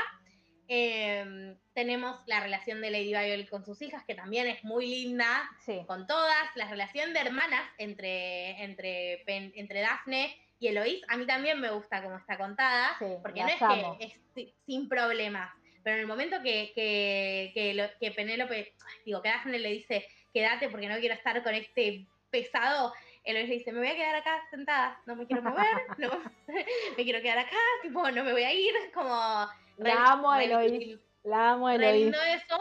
Eh, tenemos la relación de Lady Violet con sus hijas, que también es muy linda, Sí. con todas. La relación de hermanas entre, entre, Pen- entre Daphne y Eloís, a mí también me gusta cómo está contada, Sí, porque no es amo. que es si- sin problemas. Pero en el momento que, que, que Penélope, digo, que Daphne le dice, quédate porque no quiero estar con este pesado, Eloís le dice, me voy a quedar acá sentada, no me quiero mover, no, <laughs> me quiero quedar acá, tipo, no me voy a ir, como... La amo a Eloís, la amo a Eloís. eso,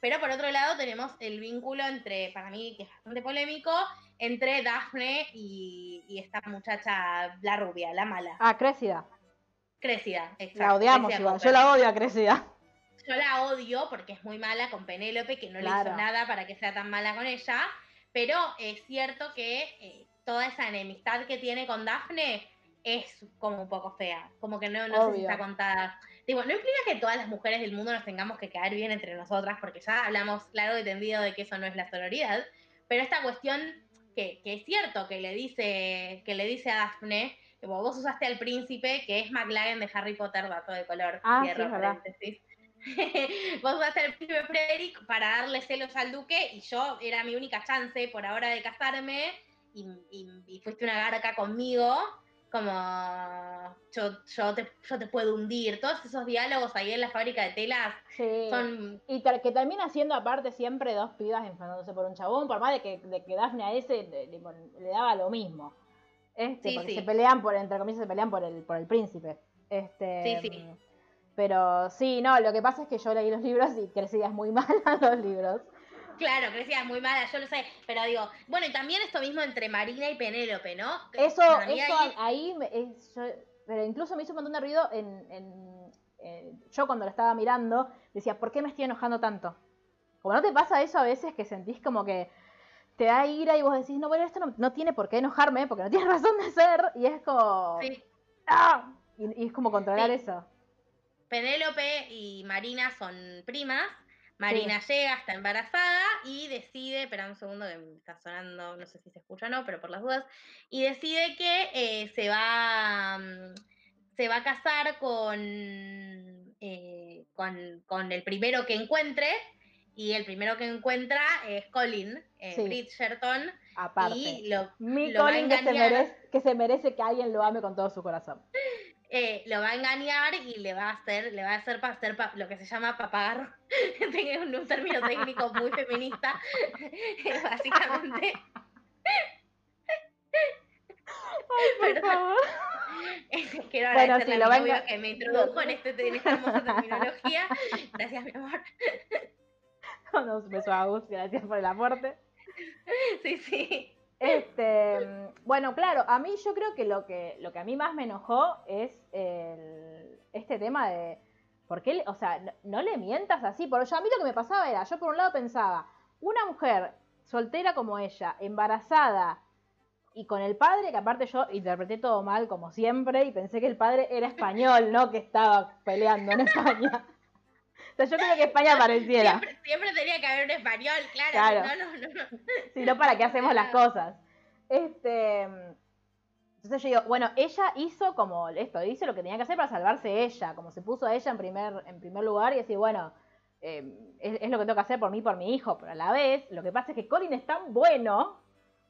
pero por otro lado tenemos el vínculo entre, para mí, que es bastante polémico, entre Daphne y, y esta muchacha, la rubia, la mala. Ah, Crécida. Crecida, exacto. La odiamos igual. Yo la odio a Crécida. Yo la odio porque es muy mala con Penélope, que no le hizo nada para que sea tan mala con ella. Pero es cierto que eh, toda esa enemistad que tiene con Daphne es como un poco fea. Como que no, no sé si está contada. Digo, no implica que todas las mujeres del mundo nos tengamos que caer bien entre nosotras, porque ya hablamos largo y tendido de que eso no es la sororidad. Pero esta cuestión que, que es cierto que le dice, que le dice a Daphne, como vos usaste al príncipe, que es McLaren de Harry Potter, dato de color, Ah, sí, cierro paréntesis. <laughs> Vos vas a ser el príncipe Frederick para darle celos al duque y yo era mi única chance por ahora de casarme y, y- y fuiste una garca conmigo, como yo, yo, te, yo te puedo hundir. Todos esos diálogos ahí en la fábrica de telas Sí. son... Y que termina siendo aparte siempre dos pibas enfrentándose por un chabón, por más de que, de que Daphne a ese le, le- le daba lo mismo. Este, Sí, porque sí. se pelean por, entre comillas, se pelean por el, por el príncipe. Este, Sí, sí. Pero sí, no, lo que pasa es que yo leí los libros y Crecida es muy <laughs> mala los libros. Claro, crecía muy mala, yo lo sé, pero digo, bueno, y también esto mismo entre Marina y Penélope, ¿no? Eso, eso ahí- ahí, es- yo- pero incluso me hizo un montón de ruido en, en- en- yo cuando lo estaba mirando, decía, ¿por qué me estoy enojando tanto? Como no te pasa eso a veces que sentís como que te da ira y vos decís, no, bueno, esto no, no tiene por qué enojarme, porque no tiene <laughs> razón de ser, y es como, Sí. ¡ah! Y, y es como controlar Sí. eso. Penélope y Marina son primas. Marina llega, está embarazada y decide, espera un segundo que me está sonando, no sé si se escucha o no, pero por las dudas, y decide que eh, se va mm, se va a casar con, eh, con, con el primero que encuentre, y el primero que encuentra es Colin eh, Sí. Bridgerton, Aparte. y lo, Mi lo Colin que se, engañar. merece, que se merece que alguien lo ame con todo su corazón. Eh, lo va a engañar y le va a hacer, le va a hacer para hacer pa- lo que se llama papagar, <laughs> Tiene un, término técnico muy feminista, <laughs> básicamente. Por Perdón, <laughs> quiero Bueno, agradecerle sí, lo a mi novio que me introdujo en, este, en esta hermosa terminología. Gracias, mi amor. Un beso a Gus, gracias por el aporte. Sí, sí. Este, bueno, claro, a mí yo creo que lo que, lo que a mí más me enojó es el- este tema de, ¿por qué, o sea, no, no le mientas así? Porque yo, a mí lo que me pasaba era, yo por un lado pensaba, una mujer soltera como ella, embarazada y con el padre, que aparte yo interpreté todo mal como siempre y pensé que el padre era español, no que estaba peleando en España. O sea, yo creo que España pareciera. Siempre, siempre tenía que haber un español, claro. Claro. No, no, no, no. sino para qué hacemos las cosas. Este, entonces yo digo, bueno, ella hizo como esto, hizo lo que tenía que hacer para salvarse ella, como se puso a ella en primer, en primer lugar y decir, bueno, eh, es, es lo que tengo que hacer por mí, por mi hijo, pero a la vez, lo que pasa es que Colin es tan bueno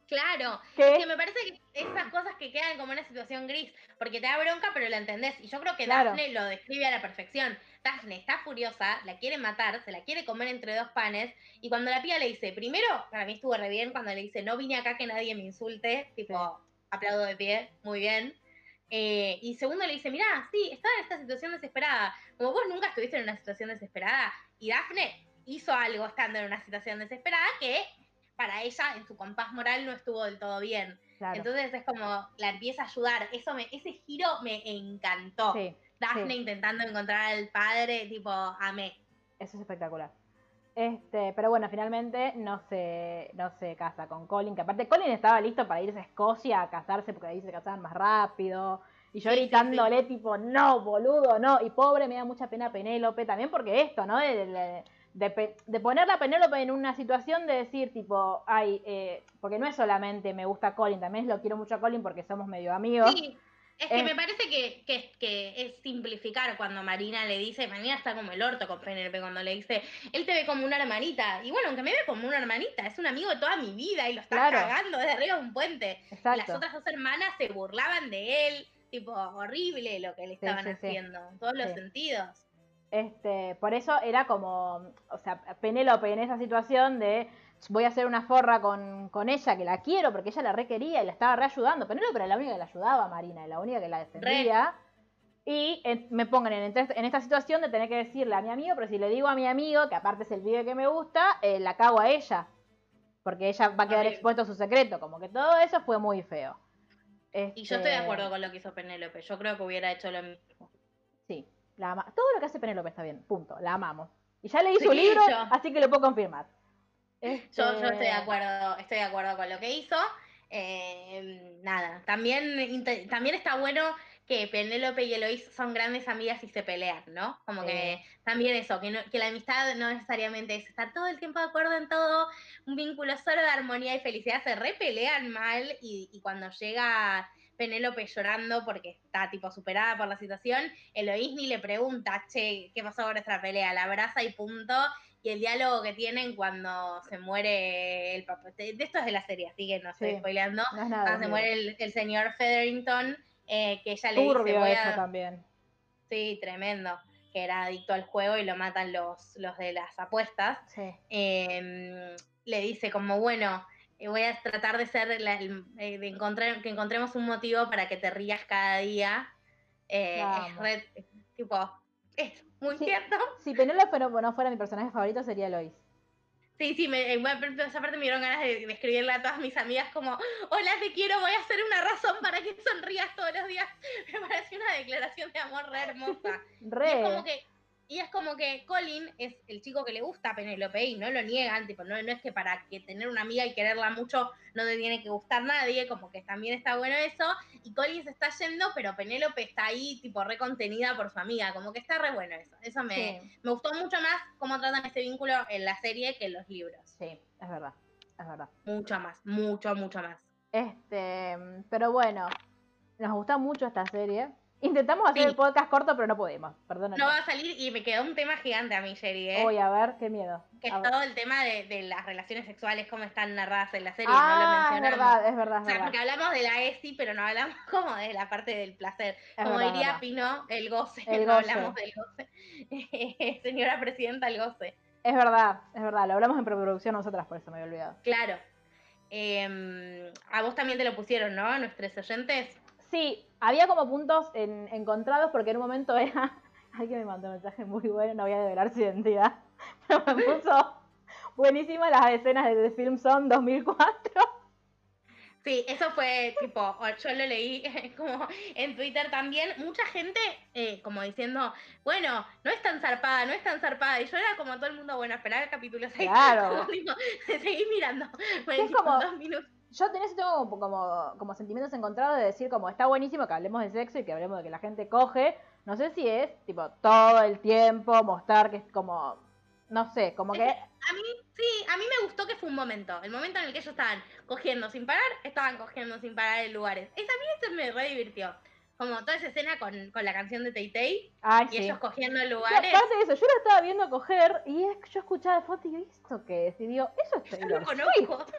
Claro, que que me parece que esas cosas que quedan como una situación gris, porque te da bronca, pero la entendés. Y yo creo que Claro. Daphne lo describe a la perfección. Daphne está furiosa, la quiere matar, se la quiere comer entre dos panes. Y cuando la pía le dice, primero, para mí estuvo re bien cuando le dice, no vine acá que nadie me insulte, tipo, aplaudo de pie, muy bien. Eh, y segundo le dice, mirá, sí, estaba en esta situación desesperada. Como vos nunca estuviste en una situación desesperada, y Daphne hizo algo estando en una situación desesperada que para ella en su compás moral no estuvo del todo bien. Claro, Entonces es como la empieza a ayudar. Eso me, ese giro me encantó. sí, Daphne sí. intentando encontrar al padre, tipo, amé. eso es espectacular. Este, pero bueno, finalmente no se, no se casa con Colin, que aparte Colin estaba listo para irse a Escocia a casarse porque ahí se casaban más rápido. Y yo Sí, gritándole tipo, no, boludo, no. Y pobre, me da mucha pena Penélope también porque esto, ¿no? De, de, de de ponerla a Penélope en una situación de decir tipo, ay, eh, porque no es solamente me gusta Colin, también lo quiero mucho a Colin porque somos medio amigos. Sí, es que Eh. me parece que, que, que es simplificar cuando Marina le dice, Marina está como el orto con Penélope cuando le dice, él te ve como una hermanita. Y bueno, aunque me ve como una hermanita, es un amigo de toda mi vida y lo está Claro. cagando desde arriba de un puente. Las Exacto. otras dos hermanas se burlaban de él, tipo, horrible lo que le estaban sí, sí. haciendo, en todos los sentidos. Este, por eso era como, o sea, Penélope en esa situación de voy a hacer una forra con, con ella, que la quiero, porque ella la requería y la estaba reayudando. Penélope era la única que la ayudaba, Marina, la única que la defendía. Y me pongan en, en, esta situación de tener que decirle a mi amigo, pero si le digo a mi amigo, que aparte es el video que me gusta, eh, la cago a ella. Porque ella va a quedar expuesto a su secreto. Como que todo eso fue muy feo. Y yo estoy de este acuerdo con lo que hizo Penélope. Yo creo que hubiera hecho lo mismo. Sí, la ama todo lo que hace Penélope está bien, punto, la amamos. Y ya leí su libro, así que lo puedo confirmar. Yo, yo, estoy de este acuerdo, estoy de acuerdo con lo que hizo. Eh, nada, también, también está bueno que Penélope y Eloís son grandes amigas y se pelean, ¿no? Como que también eso, que, que la amistad no necesariamente es estar todo el tiempo de acuerdo en todo, un vínculo solo de armonía y felicidad, se repelean mal y, y cuando llega Penélope llorando porque está tipo superada por la situación, Eloís ni le pregunta, che, ¿qué pasó con nuestra pelea? La abraza y punto. Y el diálogo que tienen cuando se muere el papá. De esto es de la serie, así que no estoy spoileando. cuando se muere el, señor Featherington, eh, que ella le dice. Voy a... también. Sí, tremendo. Que era adicto al juego y lo matan los, los de las apuestas. Em, le dice como, bueno, voy a tratar de ser, eh, de encontrar, que encontremos un motivo para que te rías cada día. Eh, es tipo, es muy cierto. Si Penélope no, no fuera mi personaje favorito, sería Lois. Sí, sí, me, esa parte me dieron ganas de, escribirle a todas mis amigas como, hola, te quiero, voy a hacer una razón para que sonrías todos los días. <laughs> Me parece una declaración de amor re hermosa. Re. es como que y es como que Colin es el chico que le gusta a Penélope y no lo niegan, tipo, no, no es que para que tener una amiga y quererla mucho no te tiene que gustar nadie, como que también está bueno eso. Y Colin se está yendo, pero Penélope está ahí, tipo, recontenida por su amiga, como que está re bueno eso. Eso me, me gustó mucho más cómo tratan este vínculo en la serie que en los libros. Sí, es verdad, es verdad. Mucho más, mucho, mucho más. Este, pero bueno, nos gusta mucho esta serie. Intentamos hacer el podcast corto, pero no pudimos. Perdón. No va a salir y me quedó un tema gigante a mí, Sherry. ¿eh? Voy a ver, qué miedo. Que es todo el tema de, las relaciones sexuales, cómo están narradas en la serie. Ah, no lo ah, mencionamos. Es verdad, es verdad. o sea, porque hablamos de la ESI, pero no hablamos <laughs> como de la parte del placer. como diría Pino, el goce. <laughs> no hablamos del goce. <laughs> Señora Presidenta, el goce. Es verdad, es verdad. Lo hablamos en preproducción nosotras, por eso me había olvidado. Claro. Em, a vos también te lo pusieron, ¿no? Nuestros oyentes. Sí, había como puntos encontrados porque en un momento era. <laughs> Alguien me mandó un mensaje muy bueno, no voy a develar su identidad. <laughs> Pero me puso buenísimas las escenas de The Film Son 2004. Sí, eso fue tipo, yo lo leí <laughs> como en Twitter también, mucha gente eh, como diciendo, bueno, no es tan zarpada, no es tan zarpada, y yo era como todo el mundo, bueno, esperar el capítulo 6. Claro. seguí mirando. Bueno, es como, dos minutos yo tenés tengo como, como, sentimientos encontrados de decir como está buenísimo que hablemos de sexo y que hablemos de que la gente coge. No sé si es tipo todo el tiempo mostrar que es como, no sé, como que... A mí, sí, a mí me gustó que fue un momento. El momento en el que ellos estaban cogiendo sin parar, estaban cogiendo sin parar en lugares. Esa a mí eso me re divirtió. Como toda esa escena con, con la canción de Tay Tay y ellos cogiendo lugares. aparte de eso, yo lo estaba viendo coger y es, yo escuchaba de foto y ¿esto qué es? Y digo, eso es Taylor <laughs> Yo lo conozco. <laughs>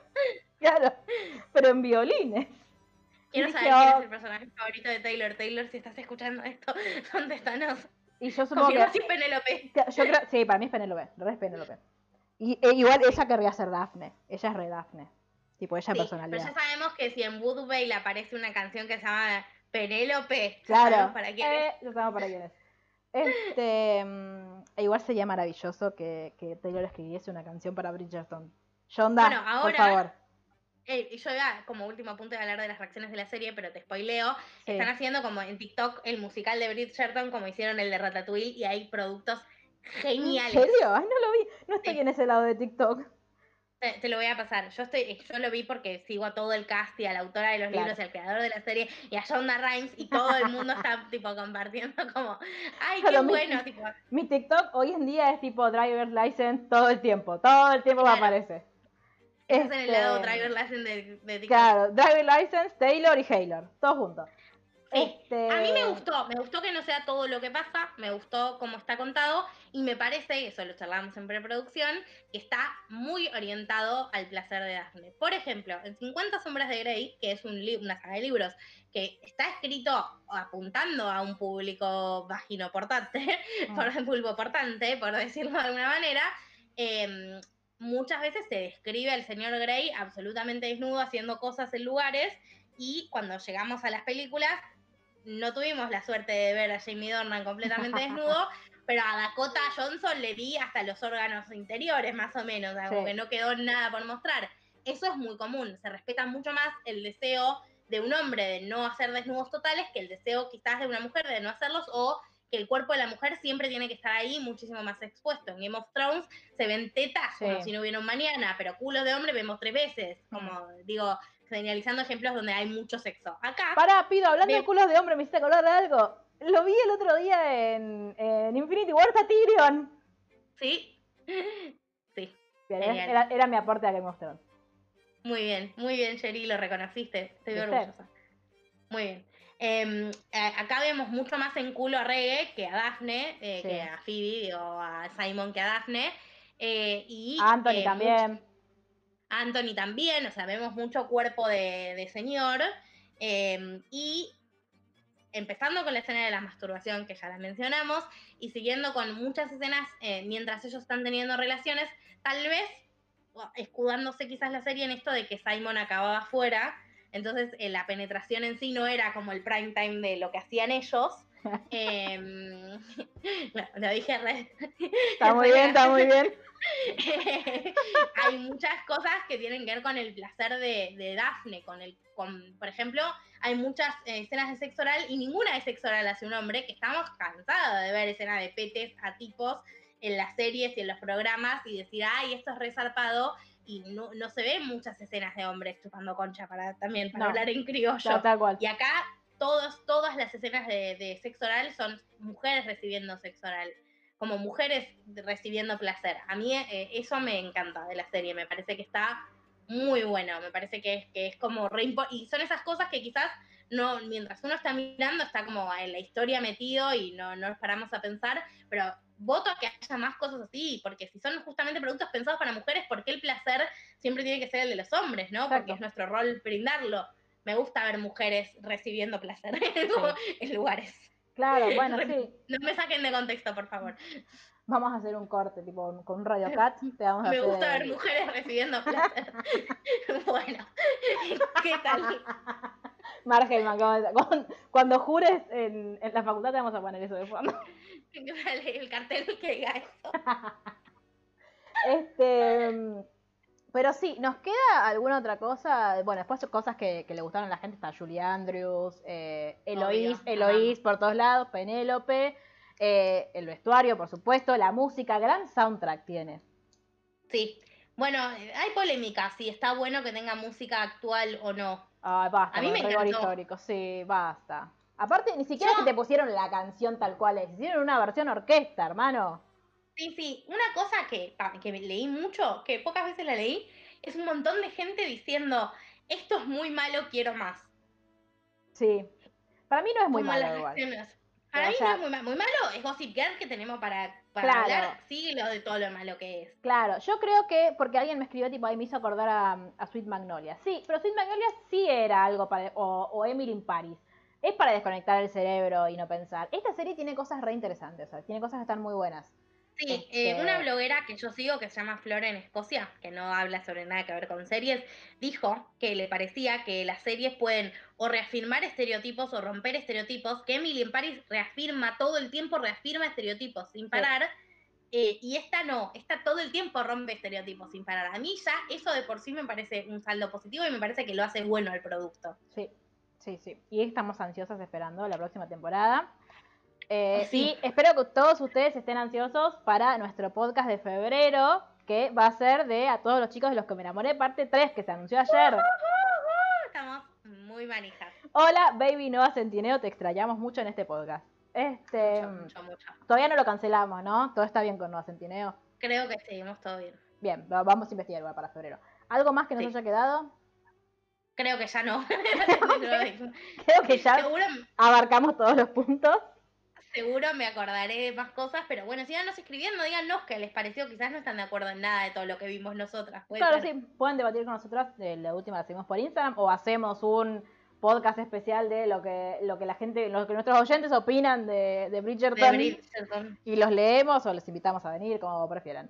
Claro, pero en violines. Quiero saber quién es el personaje favorito de Taylor. Taylor, si estás escuchando esto, <laughs> contéstanos. Y yo supongo que... Penélope. Yo creo, sí, para mí es Penélope, es Penélope. Y e, igual ella querría ser Daphne. Ella es re Daphne. Tipo, ella sí, personalidad. Pero ya sabemos que si en Woodvale le aparece una canción que se llama Penélope, claro. para quién es. Eh, sabemos para quién es. Este, mm, igual sería maravilloso que, que Taylor escribiese una canción para Bridgerton. Shonda, bueno, ahora, por favor eh, yo iba como último punto de hablar de las reacciones de la serie, pero te spoileo. Están haciendo como en TikTok el musical de Bridgerton, como hicieron el de Ratatouille, y hay productos geniales. ¿En serio? Ay, no lo vi. No estoy en ese lado de TikTok. Te, lo voy a pasar. Yo estoy, yo lo vi porque sigo a todo el cast y a la autora de los libros y al creador de la serie y a Shonda Rhimes y todo el mundo está <laughs> tipo compartiendo como, ay, qué bueno. Mi, tipo. mi TikTok hoy en día es tipo driver's license todo el tiempo. Todo el tiempo me aparece. Estás en el lado este, Driver License de, de Claro, Driver License, Taylor y Haylor, todos juntos. Este, A mí me gustó, me gustó que no sea todo lo que pasa, me gustó cómo está contado y me parece, eso lo charlamos en preproducción, que está muy orientado al placer de Daphne. Por ejemplo, en 50 sombras de Grey, que es un una saga de libros que está escrito apuntando a un público vaginoportante, <laughs> Mm. por <laughs> pulpoportante, por decirlo de alguna manera, em, muchas veces se describe al señor Grey absolutamente desnudo haciendo cosas en lugares y cuando llegamos a las películas no tuvimos la suerte de ver a Jamie Dornan completamente desnudo, <laughs> pero a Dakota Johnson le vi hasta los órganos interiores más o menos, como Sí. que no quedó nada por mostrar. Eso es muy común, se respeta mucho más el deseo de un hombre de no hacer desnudos totales que el deseo quizás de una mujer de no hacerlos o que el cuerpo de la mujer siempre tiene que estar ahí muchísimo más expuesto. En Game of Thrones se ven tetas como si no hubiera un mañana, pero culos de hombre vemos tres veces, como digo, señalizando ejemplos donde hay mucho sexo. Acá, Pará, pido, hablando de culos de hombre, me hiciste acordar de algo. Lo vi el otro día en, en Infinity War, está Tyrion. sí, <laughs> sí, Bien, era, era mi aporte a Game of Thrones. muy bien, muy bien, Sherry, lo reconociste, estoy orgullosa. Muy bien. Em, a- acá vemos mucho más en culo a Reggae que a Daphne, eh, Sí. que a Phoebe, digo, a Simon que a Daphne. eh, y A Anthony eh, mucho- también. Anthony también, o sea, vemos mucho cuerpo de, señor. eh, y empezando con la escena de la masturbación, que ya la mencionamos, y siguiendo con muchas escenas eh, mientras ellos están teniendo relaciones, tal vez escudándose quizás la serie en esto de que Simon acababa afuera, entonces eh, la penetración en sí no era como el prime time de lo que hacían ellos. Em, <laughs> lo, lo dije re, Está muy bien, está muy bien. <laughs> hay muchas cosas que tienen que ver con el placer de, de Daphne, con el, con, por ejemplo, hay muchas eh, escenas de sexo oral y ninguna de sexo oral hacia un hombre, que estamos cansados de ver escenas de petes a tipos en las series y en los programas y decir, ay, esto es resarpado y no, no se ven muchas escenas de hombres chupando concha para también para No. hablar en criollo. Tal, tal cual. Y acá todos, todas las escenas de, de sexo oral son mujeres recibiendo sexo oral, como mujeres recibiendo placer. A mí eh, eso me encanta de la serie, me parece que está muy bueno, me parece que es, que es como re y son esas cosas que quizás no, mientras uno está mirando está como en la historia metido y no, no nos paramos a pensar, pero voto a que haya más cosas así, porque si son justamente productos pensados para mujeres, ¿por qué el placer siempre tiene que ser el de los hombres, no? Exacto. Porque es nuestro rol brindarlo. Me gusta ver mujeres recibiendo placer <laughs> en lugares. Claro, <laughs> bueno, sí. No me saquen de contexto, por favor. Vamos a hacer un corte, tipo, con un Radio <laughs> Cat. Te vamos a Me hacer gusta ver mujeres recibiendo placer. bueno, ¿qué tal? Como- cuando, jures en, en la facultad te vamos a poner eso de fondo. El cartel que diga eso. Este, mm, pero sí, ¿nos queda alguna otra cosa? Bueno, después cosas que, que le gustaron a la gente, está Julie Andrews, eh, Eloís, Obvio, Eloís por todos lados, Penélope, eh, el vestuario, por supuesto, la música, gran soundtrack tiene. Sí. Bueno, hay polémica si está bueno que tenga música actual o no. Ay, basta, A mí me encantó. histórico, sí, basta. Aparte, ni siquiera Yo- que te pusieron la canción tal cual es, hicieron una versión orquesta, hermano. Sí, sí, una cosa que, que leí mucho, que pocas veces la leí, es un montón de gente diciendo, esto es muy malo, quiero más. Sí. Para mí no es muy Como malo igual. Para O mí sea- no es muy malo. Muy malo es Gossip Girl que tenemos para, para Claro. hablar siglos de todo lo malo que es. Claro, yo creo que, porque alguien me escribió, tipo, ahí me hizo acordar a, a Sweet Magnolia. Sí, pero Sweet Magnolia sí era algo para, o, o Emily in Paris. Es para desconectar el cerebro y no pensar. Esta serie tiene cosas re interesantes, o sea, tiene cosas que están muy buenas. Sí, Este- eh, una bloguera que yo sigo que se llama Flor en Escocia, que no habla sobre nada que ver con series, dijo que le parecía que las series pueden o reafirmar estereotipos o romper estereotipos, que Emily in Paris reafirma todo el tiempo, reafirma estereotipos sin parar, eh, y esta no, esta todo el tiempo rompe estereotipos sin parar. A mí ya eso de por sí me parece un saldo positivo y me parece que lo hace bueno al producto. Sí, sí, sí. Y estamos ansiosas esperando la próxima temporada. Eh, Sí. Y espero que todos ustedes estén ansiosos para nuestro podcast de febrero, que va a ser de A todos los chicos de los que me enamoré, parte 3, que se anunció ayer. Estamos muy manijas. Hola, baby Noah Centineo, te extrañamos mucho en este podcast. Este, Mucho, mucho, mucho. todavía no lo cancelamos, ¿no? Todo está bien con Noah Centineo. Creo que seguimos todo bien. Bien, va- vamos a investigar para febrero. ¿Algo más que nos Sí. haya quedado? Creo que ya no. <laughs> <laughs> Creo que ya seguro, abarcamos todos los puntos. Seguro me acordaré de más cosas, pero bueno, síganos escribiendo, díganos qué les pareció. Quizás no están de acuerdo en nada de todo lo que vimos nosotras. Claro, ser. sí, pueden debatir con nosotras. de la última la hacemos por Instagram o hacemos un podcast especial de lo que, lo que la gente, lo que nuestros oyentes opinan de, de. Bridgerton. y los leemos o los invitamos a venir, como prefieran.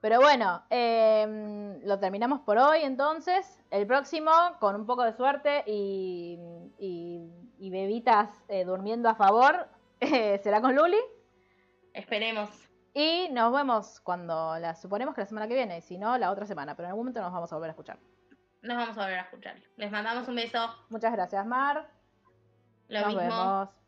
Pero bueno, eh, lo terminamos por hoy entonces. El próximo, con un poco de suerte y, y- y bebitas eh, durmiendo a favor, eh, será con Luli. Esperemos. Y nos vemos cuando la suponemos que la semana que viene, y si no, la otra semana. Pero en algún momento nos vamos a volver a escuchar. Nos vamos a volver a escuchar. Les mandamos un beso. Muchas gracias, Mar. Lo nos mismo. vemos.